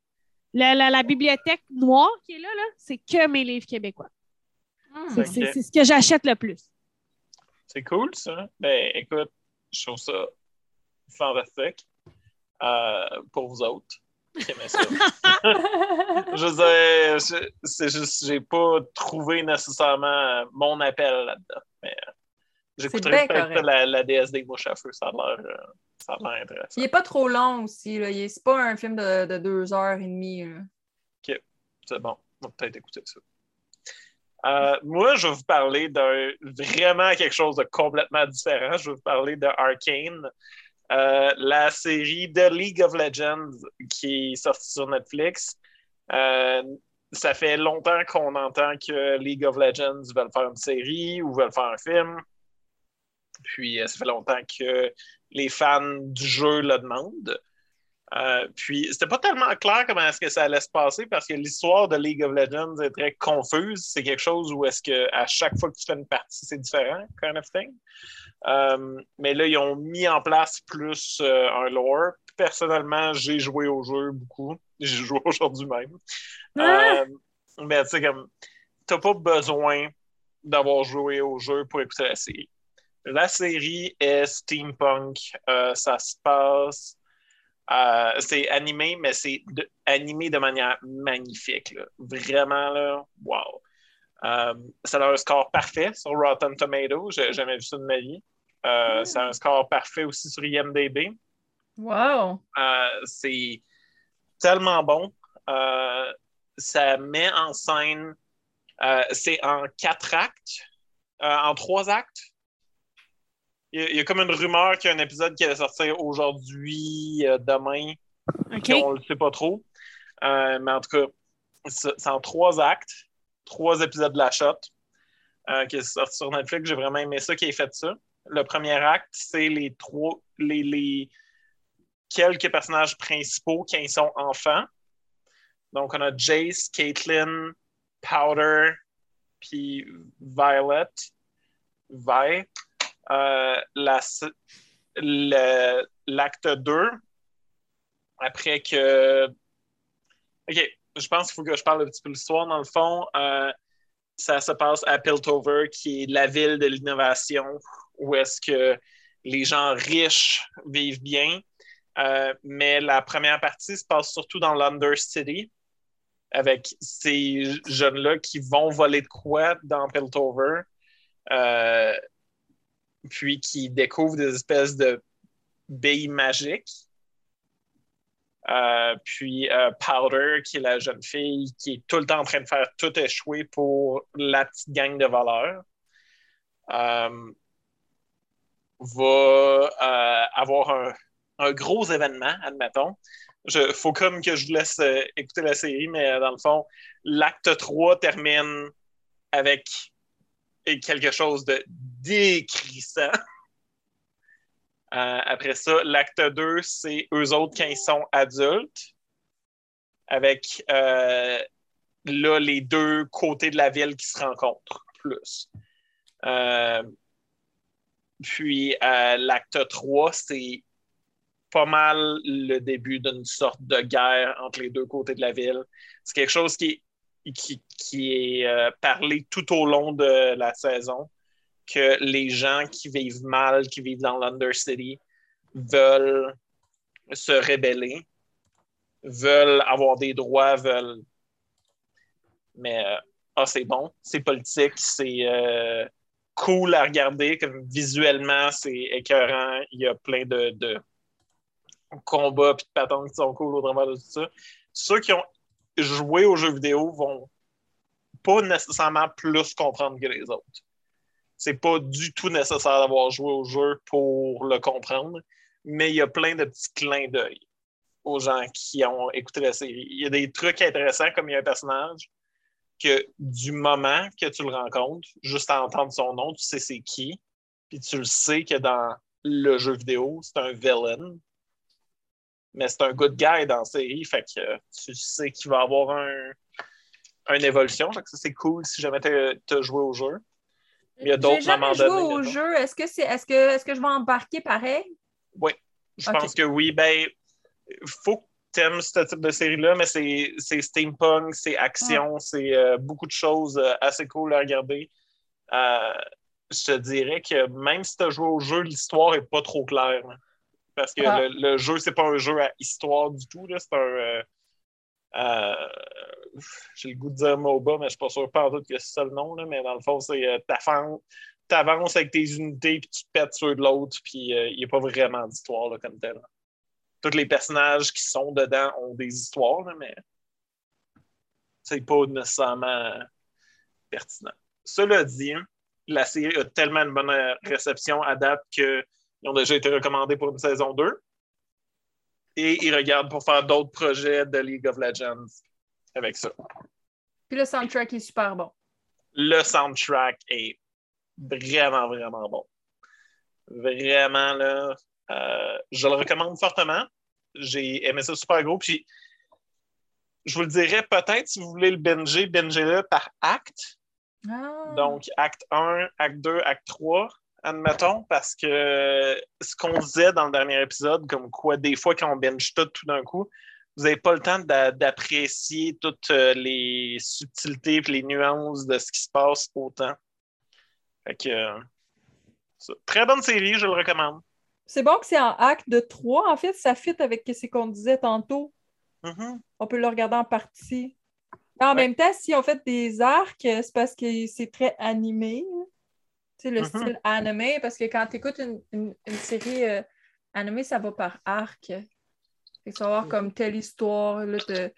La, la- la bibliothèque noire qui est là, là c'est que mes livres québécois. C'est c'est- c'est ce que j'achète le plus. C'est cool, ça. Ben, écoute, je trouve ça fantastique euh, pour vous autres qui aimez ça. je veux dire, c'est juste, j'ai pas trouvé nécessairement mon appel là-dedans. Mais euh, j'écouterai peut-être la, la déesse des mouches à feu. Ça a l'air, euh, ça a l'air intéressant. Il est pas trop long aussi. Là. Il est- C'est pas un film de, de deux heures et demie. là. C'est bon, on va peut-être écouter ça. Euh, moi, je vais vous parler d'un vraiment quelque chose de complètement différent. Je vais vous parler de Arcane, euh, la série The League of Legends qui est sortie sur Netflix. Euh, ça fait longtemps qu'on entend que League of Legends veulent faire une série ou veulent faire un film. Puis, ça fait longtemps que les fans du jeu le demandent. Euh, puis, c'était pas tellement clair comment est-ce que ça allait se passer parce que l'histoire de League of Legends est très confuse. C'est quelque chose où est-ce que à chaque fois que tu fais une partie, c'est différent, kind of thing. Euh, mais là, ils ont mis en place plus euh, un lore. Personnellement, j'ai joué au jeu beaucoup. J'ai joué aujourd'hui même. Ah! Mais tu sais, comme, t'as pas besoin d'avoir joué au jeu pour écouter la série. La série est steampunk. Ça se passe. Euh, c'est animé, mais c'est animé de manière magnifique. là. Vraiment, là, wow. Euh, ça a un score parfait sur Rotten Tomatoes. J'ai jamais vu ça de ma vie. Euh, Ça a un score parfait aussi sur IMDb. Wow! Euh, c'est tellement bon. Euh, ça met en scène. euh, c'est en quatre actes, euh, en trois actes. Il y, a, il y a comme une rumeur qu'il y a un épisode qui allait sortir aujourd'hui, euh, demain. OK. On le sait pas trop. Euh, mais en tout cas, c'est en trois actes, trois épisodes de la shot, euh, qui est sorti sur Netflix. J'ai vraiment aimé ça, qui ait fait ça. Le premier acte, c'est les trois, les, les quelques personnages principaux qui sont enfants. Donc, on a Jace, Caitlyn, Powder, puis Violet. Vi. Euh, L'acte 2, après que. OK, je pense qu'il faut que je parle un petit peu de l'histoire. Dans le fond, euh, ça se passe à Piltover, qui est la ville de l'innovation, où est-ce que les gens riches vivent bien. Euh, mais la première partie se passe surtout dans l'Undercity, avec ces jeunes-là qui vont voler de quoi dans Piltover, puis qui découvrent des espèces de billes magiques. Euh, puis euh, Powder, qui est la jeune fille qui est tout le temps en train de faire tout échouer pour la petite gang de voleurs, euh, va euh, avoir un, un gros événement, admettons. Il faut comme que je vous laisse écouter la série, mais dans le fond, l'acte 3 termine avec quelque chose de décrissant. Euh, après ça, l'acte 2, c'est eux autres quand ils sont adultes, avec euh, là les deux côtés de la ville qui se rencontrent plus. Euh, puis euh, l'acte 3, c'est pas mal le début d'une sorte de guerre entre les deux côtés de la ville. C'est quelque chose qui est, qui, qui est parlé tout au long de la saison que les gens qui vivent mal, qui vivent dans l'Undercity, veulent se rébeller, veulent avoir des droits, veulent. Mais euh, ah, c'est bon, c'est politique, c'est euh, cool à regarder, comme visuellement, c'est écœurant. Il y a plein de, combats et de patentes qui sont cool au travers de tout ça. Ceux qui ont joué aux jeux vidéo vont pas nécessairement plus comprendre que les autres c'est pas du tout nécessaire d'avoir joué au jeu pour le comprendre, mais il y a plein de petits clins d'œil aux gens qui ont écouté la série. Il y a des trucs intéressants, comme il y a un personnage que du moment que tu le rencontres, juste à entendre son nom, tu sais c'est qui, puis tu le sais que dans le jeu vidéo, c'est un villain, mais c'est un good guy dans la série, fait que tu sais qu'il va avoir un, une évolution. Fait que ça, c'est cool si jamais tu as joué au jeu. Il y a d'autres moments joué au jeu. Est-ce que, c'est, est-ce, que, est-ce que je vais embarquer pareil? Oui, je pense que oui. Ben, faut que tu aimes ce type de série-là, mais c'est, c'est steampunk, c'est action, c'est euh, beaucoup de choses euh, assez cool à regarder. Euh, je te dirais que même si tu as joué au jeu, l'histoire est pas trop claire. Parce que Ah. le, le jeu, c'est pas un jeu à histoire du tout. Là. C'est un. euh, j'ai le goût de dire MOBA, mais je suis pas sûr pas que c'est ça le nom, là, mais dans le fond, c'est euh, t'avances- t'avances avec tes unités, puis tu pètes ceux de l'autre, puis euh, il n'y a pas vraiment d'histoire comme tel. Tous les personnages qui sont dedans ont des histoires, là, mais c'est pas nécessairement pertinent. Cela dit, la série a tellement une bonne euh, réception à date qu'ils ont déjà été recommandés pour une saison 2. Et ils regardent pour faire d'autres projets de League of Legends avec ça. Puis le soundtrack est super bon. Le soundtrack est vraiment, vraiment bon. Vraiment, là, euh, je le recommande fortement. J'ai aimé ça super gros. Puis, je vous le dirais peut-être si vous voulez le binger, bingez-le par acte. Ah. Donc, acte 1, acte 2, acte 3, admettons, parce que ce qu'on disait dans le dernier épisode, comme quoi des fois quand on binge tout tout d'un coup, vous n'avez pas le temps d'a- d'apprécier toutes euh, les subtilités et les nuances de ce qui se passe autant. Fait que, euh, très bonne série, je le recommande. C'est bon que c'est en acte de 3. En fait, ça fit avec ce qu'on disait tantôt. Mhm. On peut le regarder en partie. En Ouais. même temps, si on fait des arcs, euh, c'est parce que c'est très animé. hein. Tu sais, le Mhm. style animé, parce que quand tu écoutes une, une- une série euh, animée, ça va par arc. Fait que va avoir comme telle histoire. Là, te-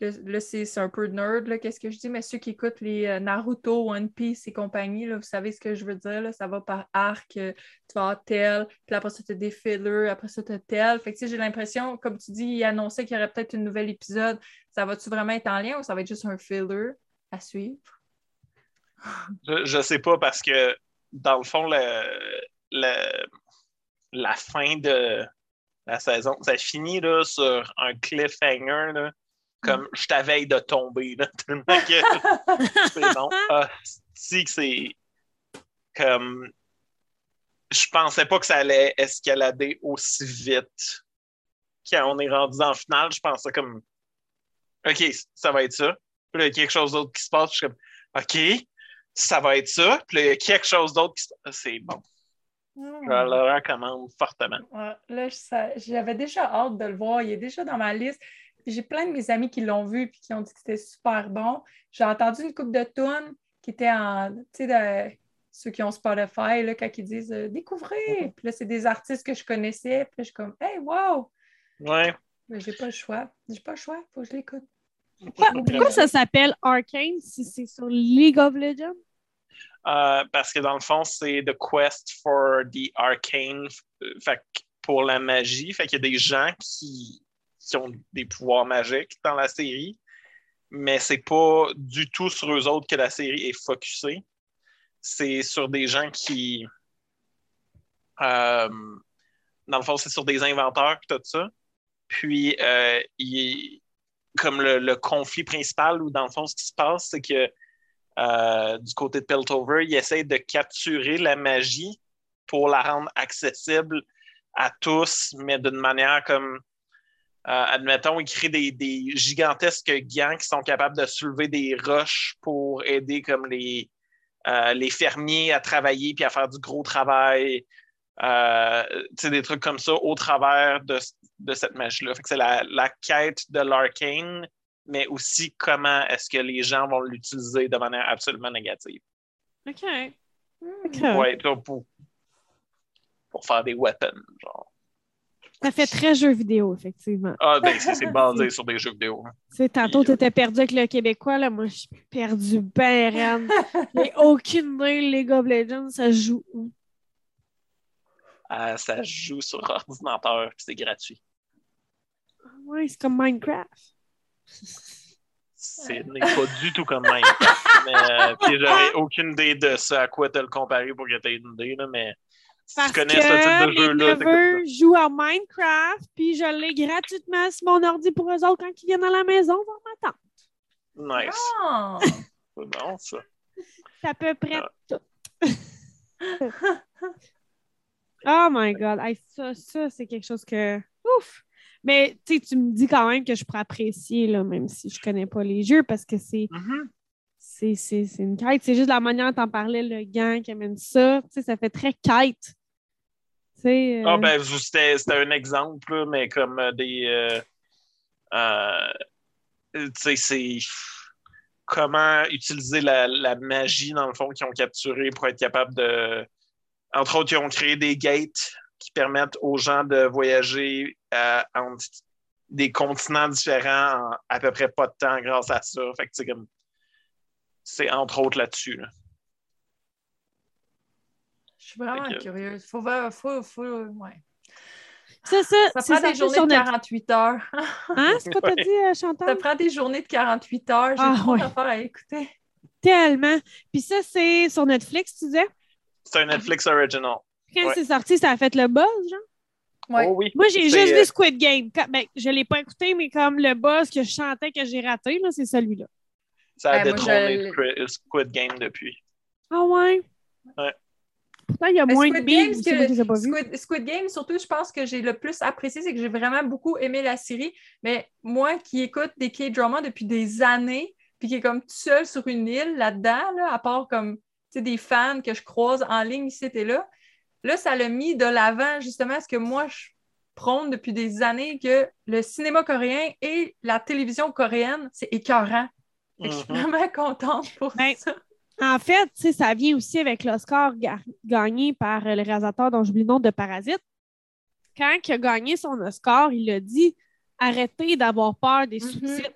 là, là, c'est un peu nerd, qu'est-ce que je dis, mais ceux qui écoutent les euh, Naruto, One Piece et compagnie, là, vous savez ce que je veux dire. Là, ça va par arc. euh, tu vas avoir tel, puis après ça, tu as des fillers, après ça, tu as tel. Fait que tu j'ai l'impression, comme tu dis, il annonçait qu'il y aurait peut-être un nouvel épisode. Ça va-tu vraiment être en lien ou ça va être juste un filler à suivre? Je, je sais pas parce que, dans le fond, le, le- la fin de la saison, ça finit là, sur un cliffhanger, là, comme je t'avais de tomber. Là, tellement que c'est bon. Ah, si que c'est comme. Je pensais pas que ça allait escalader aussi vite. Quand on est rendu en finale, je pensais comme. OK, ça va être ça. Puis là, il y a quelque chose d'autre qui se passe. Je suis comme, OK, ça va être ça. Puis là, il y a quelque chose d'autre qui se passe. C'est bon. Je le recommande fortement. Ouais, là, j'avais déjà hâte de le voir. Il est déjà dans ma liste. J'ai plein de mes amis qui l'ont vu et qui ont dit que c'était super bon. J'ai entendu une coupe de tunes qui était en. Tu sais, de- ceux qui ont Spotify, là, quand ils disent euh, découvrez. Puis là, c'est des artistes que je connaissais. Puis là, je suis comme, hey, wow! Ouais. Mais j'ai pas le choix. J'ai pas le choix. Faut que je l'écoute. Pourquoi ça s'appelle Arcane si c'est sur League of Legends? Euh, parce que dans le fond, c'est The Quest for the Arcane, fait pour la magie. Fait qu'il y a des gens qui, qui ont des pouvoirs magiques dans la série, mais c'est pas du tout sur eux autres que la série est focusée. C'est sur des gens qui. euh, dans le fond, c'est sur des inventeurs et tout ça. Puis, euh, comme le, le conflit principal, ou dans le fond, ce qui se passe, c'est que euh, du côté de Piltover, il essaie de capturer la magie pour la rendre accessible à tous, mais d'une manière comme, euh, admettons, il crée des, gigantesques gants qui sont capables de soulever des roches pour aider comme les, euh, les fermiers à travailler puis à faire du gros travail. Des trucs comme ça au travers de, de cette magie-là. C'est la, la quête de l'arcane, mais aussi comment est-ce que les gens vont l'utiliser de manière absolument négative. OK. Hmm. OK. Ouais, pour, pour faire des weapons, genre. Ça fait très jeu vidéo, effectivement. Ah, ben, c'est c'est basé sur des jeux vidéo. hein. Tantôt, tu étais perdu avec le Québécois. Là, moi, je suis perdu ben. J'ai aucune idée, League of Legends, ça se joue où? Euh, ça se joue sur ordinateur, puis c'est gratuit. Ouais, c'est comme Minecraft. Ce n'est pas du tout comme Minecraft. mais, euh, puis j'aurais aucune idée de ce à quoi te le comparer pour que tu aies une idée, là, mais si Parce tu connais que ce type de jeu-là, c'est neveux jouent à Minecraft, puis je l'ai gratuitement sur mon ordi pour eux autres quand ils viennent à la maison voir ma tante. ça. Nice. Ah! C'est bon, ça. C'est à peu près Ah. tout. oh my God. Hey, ça, ça c'est quelque chose que... Ouf! Mais tu me dis quand même que je pourrais apprécier, là, même si je connais pas les jeux, parce que c'est Mhm. c'est c'est- une quête. C'est juste la manière dont t'en parlais, le gang qui amène ça. Ça fait très quête. Euh, Ah, ben, c'était un exemple, mais comme euh, des. euh, euh, tu sais, c'est comment utiliser la, la magie, dans le fond, qu'ils ont capturé pour être capable de. Entre autres, ils ont créé des gates qui permettent aux gens de voyager euh, entre des continents différents en à peu près pas de temps grâce à ça. Fait que c'est comme. C'est entre autres là-dessus. là. Je suis vraiment que- curieuse. Faut, voir- faut, faut, ouais. Ça, ça, Ça prend des journées de Netflix. 48 heures. Hein? C'est quoi t'as dit, euh, Chantal? Ça prend des journées de 48 heures. J'ai Ah, trop ouais. à écouter. Tellement. Puis ça, c'est sur Netflix, tu disais? C'est un Netflix original. Quand Ouais. c'est sorti, ça a fait le buzz, genre? Ouais. Oh oui. Moi, j'ai juste euh, vu Squid Game. Quand- ben, je ne l'ai pas écouté, mais comme le buzz que je chantais que j'ai raté, là, c'est celui-là. Ça a Ouais, moi, détrôné je- Squid- Game depuis. Ah ouais? Ouais. Pourtant, il y a moins de Squid Game, ce c'est que- pas vus. Squid, Squid Game, surtout, je pense que j'ai le plus apprécié, c'est que j'ai vraiment beaucoup aimé la série. Mais moi qui écoute des K-dramas depuis des années, puis qui est comme tout seul sur une île là-dedans, là, à part comme tu sais, des fans que je croise en ligne ici et là, là, ça l'a mis de l'avant justement ce que moi je prône depuis des années que le cinéma coréen et la télévision coréenne, c'est écœurant. Je suis Mhm. vraiment contente pour Ben, ça. En fait, tu sais, ça vient aussi avec l'Oscar ga- gagné par euh, le réalisateur dont j'oublie le nom de Parasite. Quand il a gagné son Oscar, il a dit arrêtez d'avoir peur des Mhm. sous-titres.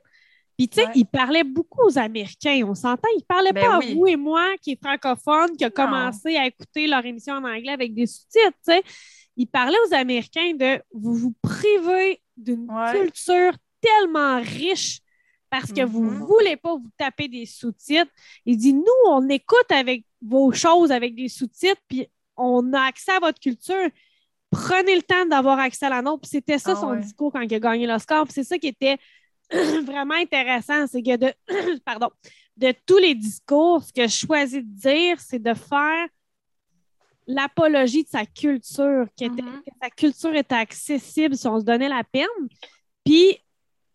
Puis, tu sais, Ouais. il parlait beaucoup aux Américains, on s'entend. Il parlait Ben pas oui. à vous et moi, qui est francophone, qui a commencé à écouter leur émission en anglais avec des sous-titres, tu sais. Il parlait aux Américains de vous vous privez d'une Ouais. culture tellement riche parce que vous Mhm. voulez pas vous taper des sous-titres. Il dit nous, on écoute avec vos choses avec des sous-titres, puis on a accès à votre culture. Prenez le temps d'avoir accès à la nôtre. Puis c'était ça Ah son ouais. discours quand il a gagné l'Oscar. Puis c'est ça qui était vraiment intéressant, c'est que de, pardon, de tous les discours, ce que je choisis de dire, c'est de faire l'apologie de sa culture, Mhm. que sa culture était accessible si on se donnait la peine. Puis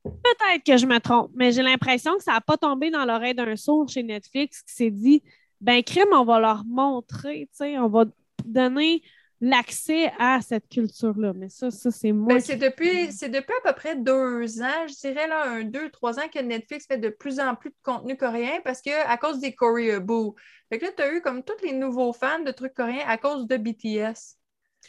peut-être que je me trompe, mais j'ai l'impression que ça n'a pas tombé dans l'oreille d'un sourd chez Netflix qui s'est dit ben crime, on va leur montrer, on va donner l'accès à cette culture-là. Mais ça, ça c'est moi. Ben, qui- c'est depuis, c'est depuis à peu près deux ans, je dirais là, un, deux, trois ans que Netflix fait de plus en plus de contenu coréen parce que à cause des Koreaboo. Fait que là, tu as eu comme tous les nouveaux fans de trucs coréens à cause de BTS.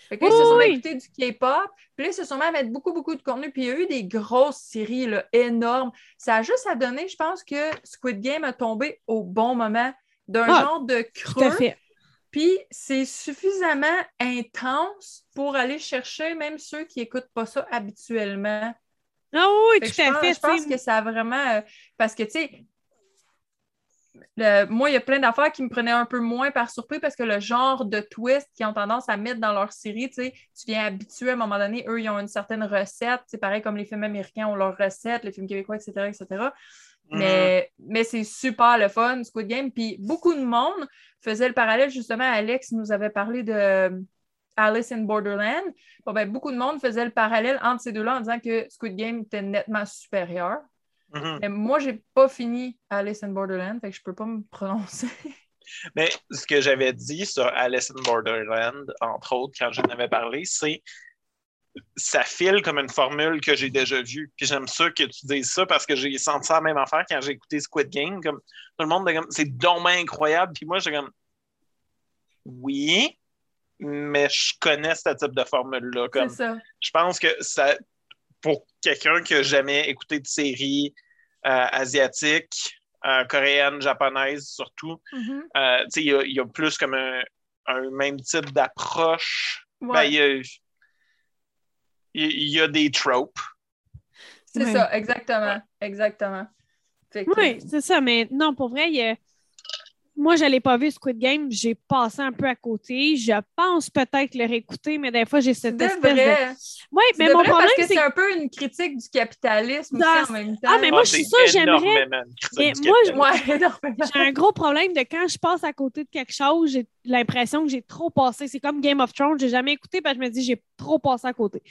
Fait que là, ils se sont oui. écoutés du K-pop, puis là, ils se sont mis à mettre beaucoup, beaucoup de contenu, puis il y a eu des grosses séries là, énormes. Ça a juste à donner, je pense que Squid Game a tombé au bon moment d'un Ah, genre de Tout à creux. fait. Puis c'est suffisamment intense pour aller chercher même ceux qui n'écoutent pas ça habituellement. Ah oui, Fait tout je à pense, fait. je pense que ça a vraiment. euh, parce que, tu sais, le- moi, il y a plein d'affaires qui me prenaient un peu moins par surprise parce que le genre de twist qu'ils ont tendance à mettre dans leur série, tu sais, tu viens habituer à un moment donné, eux, ils ont une certaine recette. C'est pareil comme les films américains ont leur recette, les films québécois, etc., etc. Mhm. Mais, mais c'est super le fun, Squid Game. Puis beaucoup de monde faisait le parallèle, justement, Alex nous avait parlé de euh, Alice in Borderland. Bon, ben, beaucoup de monde faisait le parallèle entre ces deux-là en disant que Squid Game était nettement supérieur. Mhm. Mais moi, j'ai pas fini Alice in Borderland, fait que je peux pas me prononcer. Mais ce que j'avais dit sur Alice in Borderland, entre autres, quand j'en avais parlé, c'est ça file comme une formule que j'ai déjà vue. Puis j'aime ça que tu dises ça parce que j'ai senti ça la même affaire quand j'ai écouté Squid Game. Comme, tout le monde comme c'est dommage incroyable. Puis moi, j'étais comme oui, mais je connais ce type de formule-là. Comme, C'est ça. je pense que ça, pour quelqu'un qui n'a jamais écouté de série euh, asiatique, euh, coréenne, japonaise surtout, euh, tu sais, il y a, il y a plus comme un, un même type d'approche. Ben, Ouais, il y a des tropes. c'est Ouais. ça, exactement. Exactement. Que- Oui, c'est ça, mais non, pour vrai, il y a- moi, je ne l'ai pas vu Squid Game, j'ai passé un peu à côté. Je pense peut-être le réécouter, mais des fois, j'ai cette C'est espèce de. vrai. Oui, mais C'est mon vrai problème, parce que c'est c'est un peu une critique du capitalisme Ah, aussi en même temps. ah, mais moi, Ah, je suis c'est sûre, j'aimerais- Mais moi, je- j'ai un gros problème de quand je passe à côté de quelque chose, j'ai l'impression que j'ai trop passé. C'est comme Game of Thrones, j'ai jamais écouté parce que je me dis j'ai trop passé à côté.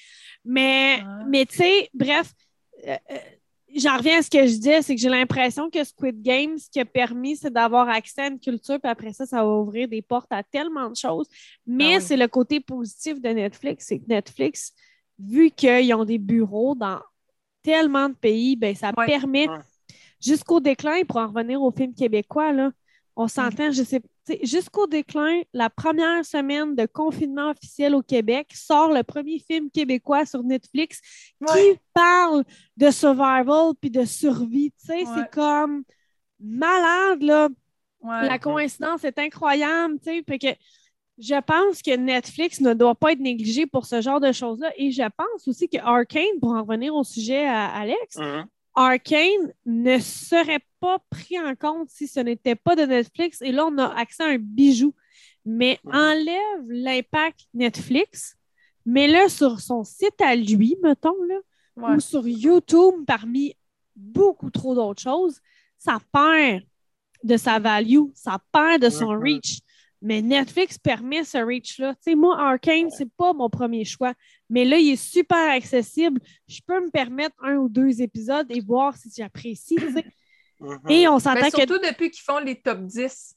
Mais, Ah. mais tu sais, bref, euh, euh, j'en reviens à ce que je disais, c'est que j'ai l'impression que Squid Game, ce qui a permis, c'est d'avoir accès à une culture, puis après ça, ça va ouvrir des portes à tellement de choses. Mais Ah oui. c'est le côté positif de Netflix, c'est que Netflix, vu qu'ils ont des bureaux dans tellement de pays, ben, ça permet jusqu'au déclin, pour en revenir au film québécois, là, on s'entend, je sais, sais, jusqu'au déclin, la première semaine de confinement officiel au Québec, sort le premier film québécois sur Netflix qui parle de survival puis de survie. Tu sais, Ouais. c'est comme malade, là. Ouais. La coïncidence est incroyable, tu sais. Fait que je pense que Netflix ne doit pas être négligé pour ce genre de choses-là. Et je pense aussi que Arkane, pour en revenir au sujet à Alex, Mhm. Arkane ne serait pas pris en compte si ce n'était pas de Netflix. Et là, on a accès à un bijou. Mais enlève l'impact Netflix, mets-le sur son site à lui, mettons, là, Ouais. ou sur YouTube parmi beaucoup trop d'autres choses, ça perd de sa value, ça perd de son reach. Mais Netflix permet ce reach-là. Tu sais, moi, Arkane, c'est pas mon premier choix. Mais là, il est super accessible. Je peux me permettre un ou deux épisodes et voir si j'apprécie. Mhm. Et on s'entend que. surtout depuis qu'ils font les top 10.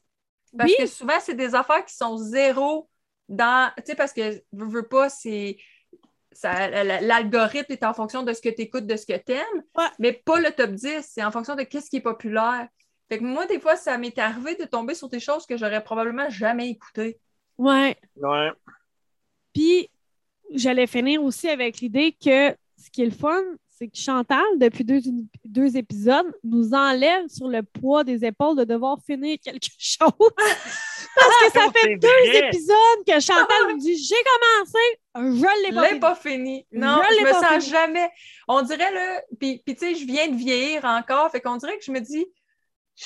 Parce Oui. que souvent, c'est des affaires qui sont zéro dans. Tu sais, parce que, veux, veux pas, c'est. L'algorithme est en fonction de ce que tu écoutes, de ce que tu aimes, Ouais. mais pas le top 10. C'est en fonction de qu'est-ce qui est populaire. Fait que moi, des fois, ça m'est arrivé de tomber sur des choses que j'aurais probablement jamais écoutées. Ouais. Ouais. Puis, j'allais finir aussi avec l'idée que ce qui est le fun, c'est que Chantal, depuis deux, deux épisodes, nous enlève sur le poids des épaules de devoir finir quelque chose. Parce que ça fait deux vrai. épisodes que Chantal nous dit J'ai commencé, je l'ai Je pas l'ai fini. pas fini. Non, Je je me pas sens fini. jamais. On dirait, là, puis, puis tu sais, je viens de vieillir encore, fait qu'on dirait que je me dis,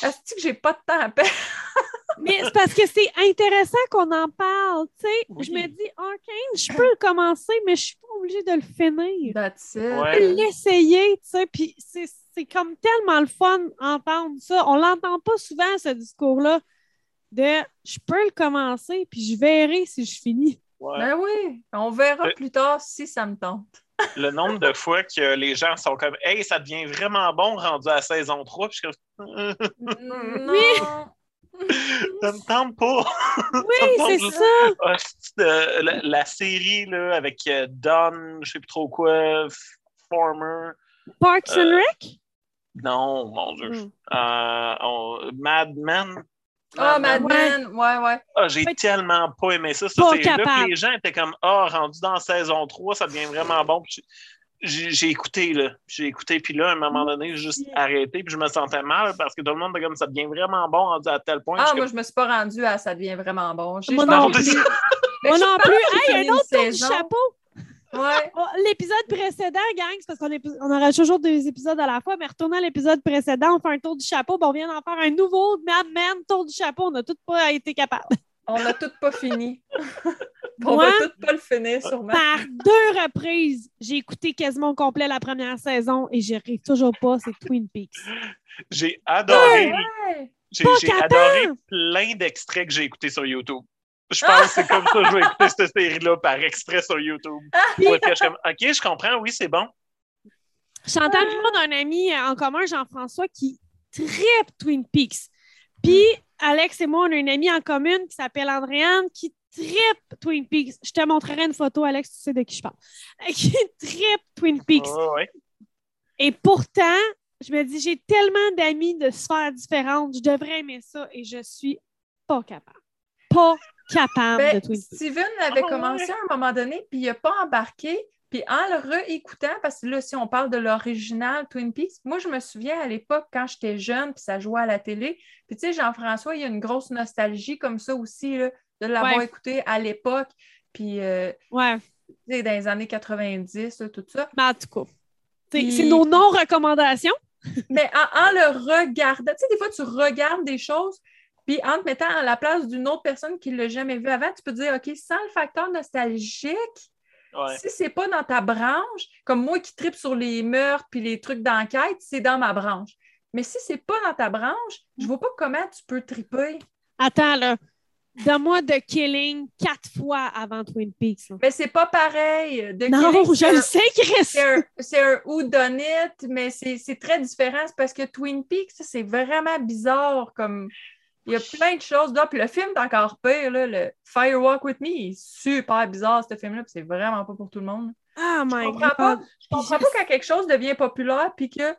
est-ce que j'ai pas de temps à perdre? Mais c'est parce que c'est intéressant qu'on en parle. tu sais. Oui. Je me dis Arcane, je peux le commencer, mais je suis pas obligée de le finir. That's it. Ouais. l'essayer, tu sais, puis c'est c'est comme tellement le fun d'entendre ça. On l'entend pas souvent, ce discours-là, de je peux le commencer, puis je verrai si je finis. Ouais. Ben oui, on verra Euh, plus tard si ça me tente. Le nombre de fois que les gens sont comme Hey, ça devient vraiment bon rendu à saison 3. Puis je suis comme non. Ça me tente pas. Oui, c'est ça. Ah, euh, la, la série là, avec euh, Don, je sais plus trop quoi, Former. Parks and Euh, Rec? Non, mon Dieu. Hmm. Euh, on- Mad Men. Ah, Mad Men. Mad Men, ouais, ouais. Ah, j'ai tellement pas aimé ça. ça Pas c'est là que les gens étaient comme Ah, rendu dans saison 3, ça devient vraiment bon. Puis j'ai écouté, là. J'ai écouté, puis là, à un moment donné, j'ai juste arrêté, puis je me sentais mal parce que tout le monde était comme ça devient vraiment bon rendu à tel point. Ah, Je moi, comme, je me suis pas rendue à ça devient vraiment bon. J'ai Moi non que plus. Moi non plus. Hey, un autre tour du chapeau. Ouais. L'épisode précédent, gang, c'est parce qu'on on aurait toujours deux épisodes à la fois, mais retournons à l'épisode précédent, on fait un tour du chapeau, puis on vient d'en faire un nouveau Mad Men tour du chapeau. On n'a tous pas été capables. On n'a tout pas fini. on Moi, va tout pas le finir, sûrement. par deux reprises, j'ai écouté quasiment au complet la première saison et j'y arrive toujours pas, c'est Twin Peaks. J'ai adoré. Ouais. J'ai adoré plein d'extraits que j'ai écoutés sur YouTube. Je pense que c'est comme ça que je vais écouter cette série-là par extrait sur YouTube. Je comme, OK, je comprends, oui, c'est bon. Chantal, moi, d'un ami en commun, Jean-François, qui tripe Twin Peaks. Puis, Alex et moi, on a une amie en commune qui s'appelle Andréane qui tripe Twin Peaks. Je te montrerai une photo, Alex, tu sais de qui je parle. Qui tripe Twin Peaks. Ouais. Et pourtant, je me dis, j'ai tellement d'amis de sphères différentes, je devrais aimer ça et je suis pas capable. Pas capable Ben, de Twin Peaks. Steven l'avait Ah, commencé ouais. à un moment donné, puis il n'a pas embarqué. Puis en le réécoutant, parce que là, si on parle de l'original Twin Peaks, moi, je me souviens à l'époque, quand j'étais jeune, puis ça jouait à la télé. Puis tu sais, Jean-François, il y a une grosse nostalgie comme ça aussi, là, de l'avoir Ouais. écouté à l'époque. Puis, euh, Ouais, tu sais, dans les années 90, là, tout ça. mais en tout cas. C'est Puis- c'est nos non-recommandations. Mais en, en le regardant, tu sais, des fois, tu regardes des choses, puis en te mettant à la place d'une autre personne qui ne l'a jamais vu avant, tu peux te dire, OK, sans le facteur nostalgique, Ouais. si c'est pas dans ta branche, comme moi qui tripe sur les meurtres puis les trucs d'enquête, c'est dans ma branche. Mais si c'est pas dans ta branche, je vois pas comment tu peux triper. Attends, là. Donne-moi The Killing quatre fois avant Twin Peaks. là. Mais c'est pas pareil. De Non, Killing, je le sais, Chris. C'est un, c'est un whodunit, mais c'est très différent. C'est parce que Twin Peaks, c'est vraiment bizarre. Comme il y a plein de choses là. Puis le film est encore pire. Là, le Firewalk with Me il est super bizarre, ce film-là. Puis c'est vraiment pas pour tout le monde. Oh my Je comprends God. pas. Je comprends pas quand quelque chose devient populaire, puis qu'il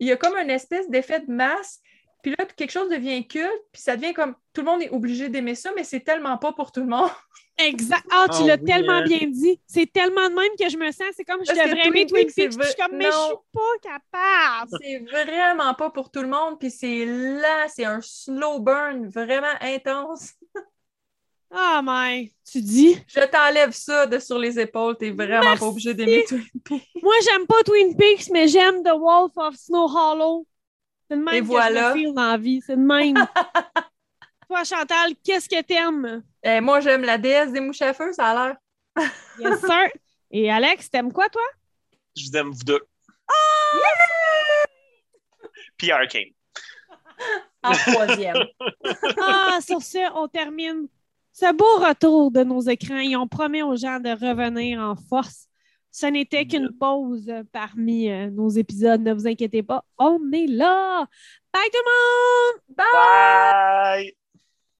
y a comme une espèce d'effet de masse, puis là, quelque chose devient culte, puis ça devient comme tout le monde est obligé d'aimer ça, mais c'est tellement pas pour tout le monde. Exact. Ah, tu Ah l'as oui, tellement hein. bien dit. C'est tellement de même que je me sens. C'est comme je Parce devrais aimer Twin Peaks, Je suis comme, mais je suis pas capable. C'est vraiment pas pour tout le monde, puis c'est là, c'est un slow burn vraiment intense. Ah, mais tu dis? Je t'enlève ça de sur les épaules. T'es vraiment pas obligé d'aimer Twin Peaks. Moi, j'aime pas Twin Peaks, mais j'aime The Wolf of Snow Hollow. C'est de même Et que voilà. je me feel dans la vie. C'est de même. Toi, Chantal, qu'est-ce que t'aimes? Eh, moi, j'aime la déesse des mouches à feu, ça a l'air. Yes, sir. Et Alex, t'aimes quoi, toi? Je vous aime, vous deux. Puis Arcane. En troisième. Ah, sur ce, on termine ce beau retour de nos écrans et on promet aux gens de revenir en force. Ce n'était qu'une pause parmi euh, nos épisodes, ne vous inquiétez pas, on est là! Bye tout le monde! Bye!